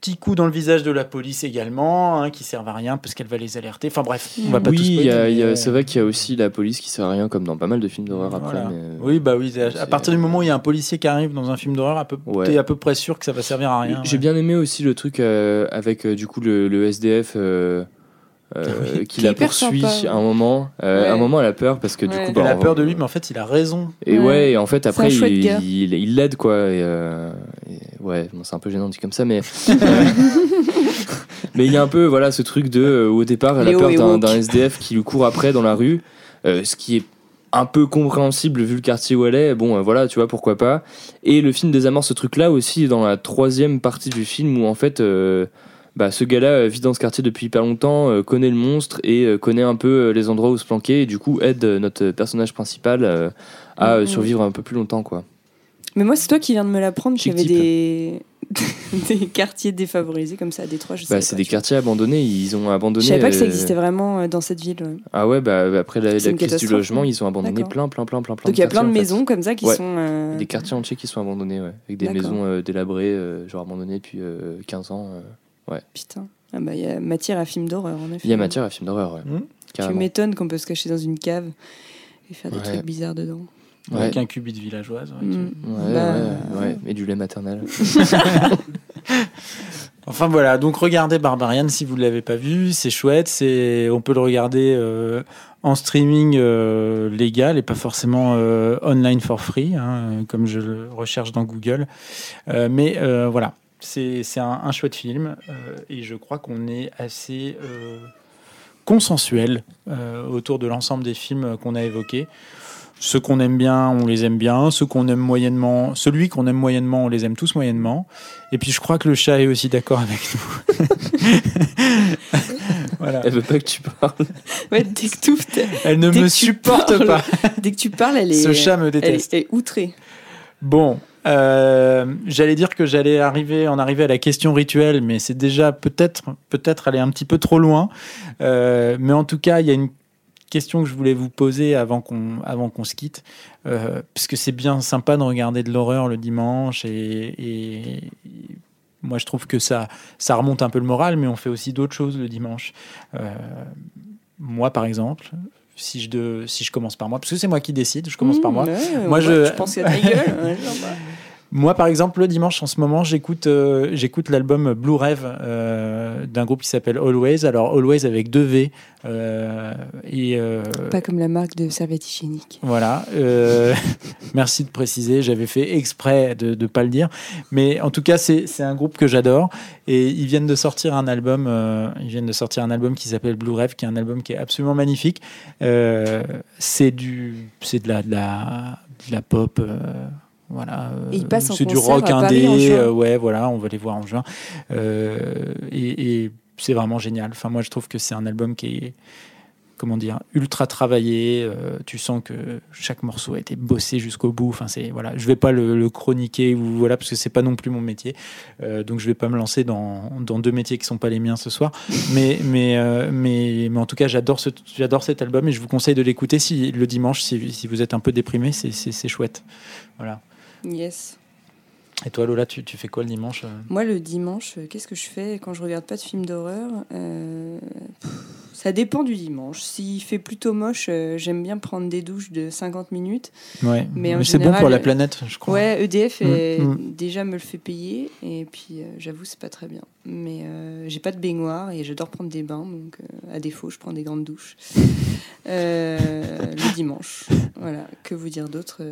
petits coups dans le visage de la police également, hein, qui servent à rien parce qu'elle va les alerter. Enfin bref, on va pas oui, a- a- mais- c'est vrai qu'il y a aussi la police qui sert à rien, comme dans pas mal de films d'horreur après. Voilà. mais- euh, Oui, bah oui. À, partir du moment où il y a un policier qui arrive dans un film d'horreur, peu, Ouais. t'es à peu près sûr que ça va servir à rien. J'ai ouais. bien aimé aussi le truc euh, avec euh, du coup le, le SDF euh, euh, <laughs> qui la poursuit sympa. à un moment. Euh, Ouais. À un moment, elle a peur parce que du Ouais. coup, Elle bah, a on- peur de lui, mais en fait, il a raison. Et ouais, Ouais. et en fait après il gars. il il l'aide quoi. Et, euh, et ouais, bon, c'est un peu gênant dit comme ça, mais <laughs> mais il y a un peu voilà ce truc de euh, au départ elle a peur d'un SDF qui lui court après dans la rue, euh, ce qui est un peu compréhensible vu le quartier où elle est. Bon, euh, voilà, tu vois pourquoi pas. Et le film désamorce ce truc là aussi dans la troisième partie du film où en fait. euh, bah, ce gars-là euh, vit dans ce quartier depuis hyper longtemps, euh, connaît le monstre et euh, connaît un peu euh, les endroits où se planquer et du coup aide euh, notre personnage principal euh, à euh, survivre un peu plus longtemps quoi. Mais moi, c'est toi qui viens de me l'apprendre qu'il y Chic avait des... <laughs> des quartiers défavorisés comme ça à Détroit. Je Bah, c'est des vois. quartiers abandonnés, ils ont abandonné. Je savais pas que ça euh, existait vraiment euh, dans cette ville. ouais. Ah ouais, bah bah, après la, la crise du logement, ouais. ils ont abandonné plein, plein, plein, plein, plein. Donc il y a plein de maisons comme ça qui Ouais. sont. euh. Des quartiers entiers qui sont abandonnés, ouais. Avec des maisons euh, délabrées, euh, genre abandonnées depuis euh, 15 ans. euh. Putain. Ah bah, il y a matière à film d'horreur en effet. Il y a matière à film d'horreur, ouais. Mhm. Tu m'étonnes qu'on peut se cacher dans une cave et faire des Ouais. trucs bizarres dedans. Ouais. Avec un cubit de villageoise. ouais, Mm. tu- Ouais, Bah, ouais, ouais. Et du lait maternel. <laughs> Enfin voilà, donc regardez Barbarian si vous ne l'avez pas vu, c'est chouette, c'est on peut le regarder euh, en streaming euh, légal et pas forcément euh, online for free, hein, comme je le recherche dans Google. Euh, mais euh, voilà, c'est c'est un, un chouette film euh, et je crois qu'on est assez euh, consensuel euh, autour de l'ensemble des films qu'on a évoqués. Ceux qu'on aime bien, on les aime bien. Ceux qu'on aime moyennement, celui qu'on aime moyennement, on les aime tous moyennement. Et puis je crois que le chat est aussi d'accord avec nous. <laughs> voilà. Elle veut pas que tu parles. Ouais, dès que, tout- <laughs> Elle ne dès me supporte parles, pas. <laughs> dès que tu parles, elle est. Ce chat me elle déteste. est, elle est outrée. Bon, euh, j'allais dire que j'allais arriver, en arriver à la question rituelle, mais c'est déjà peut-être, peut-être aller un petit peu trop loin. Euh, mais en tout cas, il y a une question que je voulais vous poser avant qu'on, avant qu'on se quitte, euh, parce que c'est bien sympa de regarder de l'horreur le dimanche et, et- et moi je trouve que ça, ça remonte un peu le moral, mais on fait aussi d'autres choses le dimanche. Euh, moi, par exemple. Si je, de, si je commence par moi, parce que c'est moi qui décide, je commence par Mmh, moi. ouais, Moi, ouais, je- à ta gueule <laughs> ouais. Moi, par exemple, le dimanche, en ce moment, j'écoute euh, j'écoute l'album Blue Rêve euh, d'un groupe qui s'appelle Always. Alors, Always avec deux V. euh, et euh, Pas comme la marque de serviette hygiénique. voilà. <laughs> merci de préciser. J'avais fait exprès de ne pas le dire. Mais en tout cas, c'est un groupe que j'adore. Et ils viennent de sortir un album. ils viennent de sortir un album qui s'appelle Blue Rêve, qui est un album qui est absolument magnifique. C'est du, c'est de la, de la, de la pop. Euh, voilà, euh, Et ils passent en c'est du concert rock à Paris indé, euh, ouais, voilà, on va les voir en juin. Euh, et et c'est vraiment génial. Enfin, moi, je trouve que c'est un album qui est, comment dire, ultra travaillé. euh, tu sens que chaque morceau a été bossé jusqu'au bout. Enfin, c'est voilà, je vais pas le, le chroniquer ou voilà parce que c'est pas non plus mon métier. Euh, donc, je vais pas me lancer dans, dans deux métiers qui sont pas les miens ce soir. mais mais euh, mais mais en tout cas, j'adore ce j'adore cet album et je vous conseille de l'écouter si le dimanche si, si vous êtes un peu déprimé, c'est c'est c'est chouette. Voilà. Yes. Et toi, Lola, tu, tu fais quoi le dimanche euh? Moi, le dimanche, euh, qu'est-ce que je fais quand je regarde pas de films d'horreur Euh, Ça dépend du dimanche. S'il fait plutôt moche, j'aime bien prendre des douches de 50 minutes. Ouais. Mais c'est bon pour la planète, je crois. Ouais, EDF est- Mm, déjà me le fait payer et puis euh, j'avoue c'est pas très bien. Mais euh, j'ai pas de baignoire et j'adore prendre des bains donc à défaut je prends des grandes douches. <laughs> Le dimanche, voilà. Que vous dire d'autre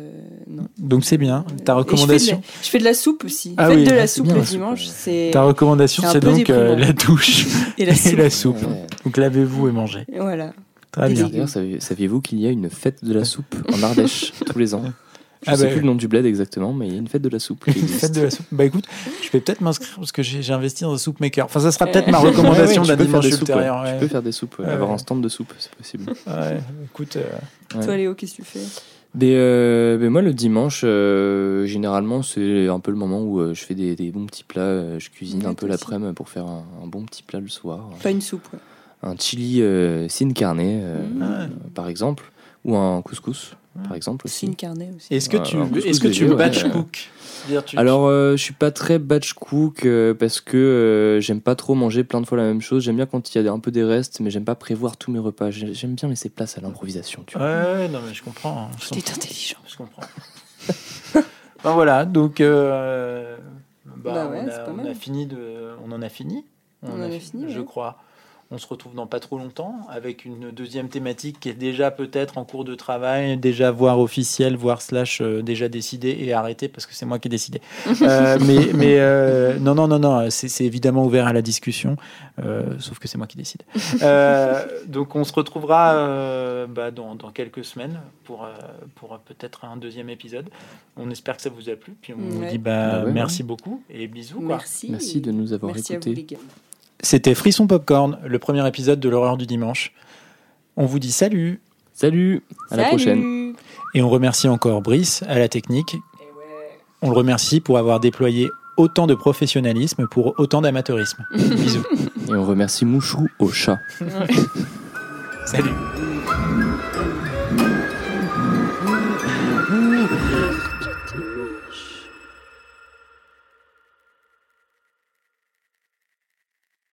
Non. Donc c'est bien. Ta Et recommandation, Je fais, de la, je fais de la soupe aussi. Ah Faites oui, de ah, la c'est soupe bien, le dimanche, ouais. c'est ta recommandation, c'est donc euh, la douche <laughs> et la <laughs> et soupe. la soupe. Ouais. Donc lavez-vous et mangez. Voilà. Très bien. D'ailleurs, saviez- saviez-vous qu'il y a une fête de la soupe en Ardèche <laughs> tous les ans? Je Ah sais bah, plus le nom du bled exactement, mais il y a une fête de la soupe. Une fête de la soupe. Bah écoute, je vais peut-être m'inscrire parce que j'ai investi dans un soupe maker. Enfin, ça sera peut-être ma Ouais, ouais, recommandation d'un peux faire dimanche soupes, ouais. ultérieur. Tu ouais. peux faire des soupes, ouais, Ouais, avoir ouais. un stand de soupe, c'est possible. Ouais, écoute, euh, Ouais. Toi Léo, qu'est-ce que tu fais? Mais, euh, mais moi, le dimanche, euh, généralement, c'est un peu le moment où euh, je fais des, des bons petits plats. je cuisine Ouais, un peu l'après-midi pour faire un, un bon petit plat le soir. Pas une soupe. ouais. Un chili euh, sin carne, euh, Mmh. Ah. euh, par exemple, ou un couscous. Par exemple aussi. Signe carnet aussi. Est-ce que tu, est-ce que tu batch cook? Alors, euh, je suis pas très batch cook euh, parce que euh, j'aime pas trop manger plein de fois la même chose. J'aime bien quand il y a un peu des restes, mais j'aime pas prévoir tous mes repas. J'ai- J'aime bien laisser place à l'improvisation. Tu vois. Ouais, non, mais je comprends. hein, je T'es comprends. intelligent. Je comprends. <laughs> ben voilà, donc euh, bah, Bah ouais, on, c'est a, on fini de, on en a fini. On en a fini, je ouais. crois. On se retrouve dans pas trop longtemps avec une deuxième thématique qui est déjà peut-être en cours de travail, déjà voire officielle, voire slash euh, déjà décidée et arrêtée parce que c'est moi qui ai décidé. <laughs> Euh, mais mais euh, non non non non, c'est évidemment ouvert à la discussion, euh, sauf que c'est moi qui décide. <laughs> Euh, donc on se retrouvera euh, bah, dans, dans quelques semaines pour euh, pour peut-être un deuxième épisode. On espère que ça vous a plu. Puis on vous dit bah, Bah ouais, merci beaucoup et bisous. quoi. Merci. Merci de nous avoir Merci à écoutés. C'était Frisson Popcorn, le premier épisode de l'horreur du dimanche. On vous dit salut Salut, à la Salut. prochaine. et on remercie encore Brice à la technique. On le remercie pour avoir déployé autant de professionnalisme pour autant d'amateurisme. <laughs> Bisous. Et on remercie Mouchou au chat. <laughs> Salut.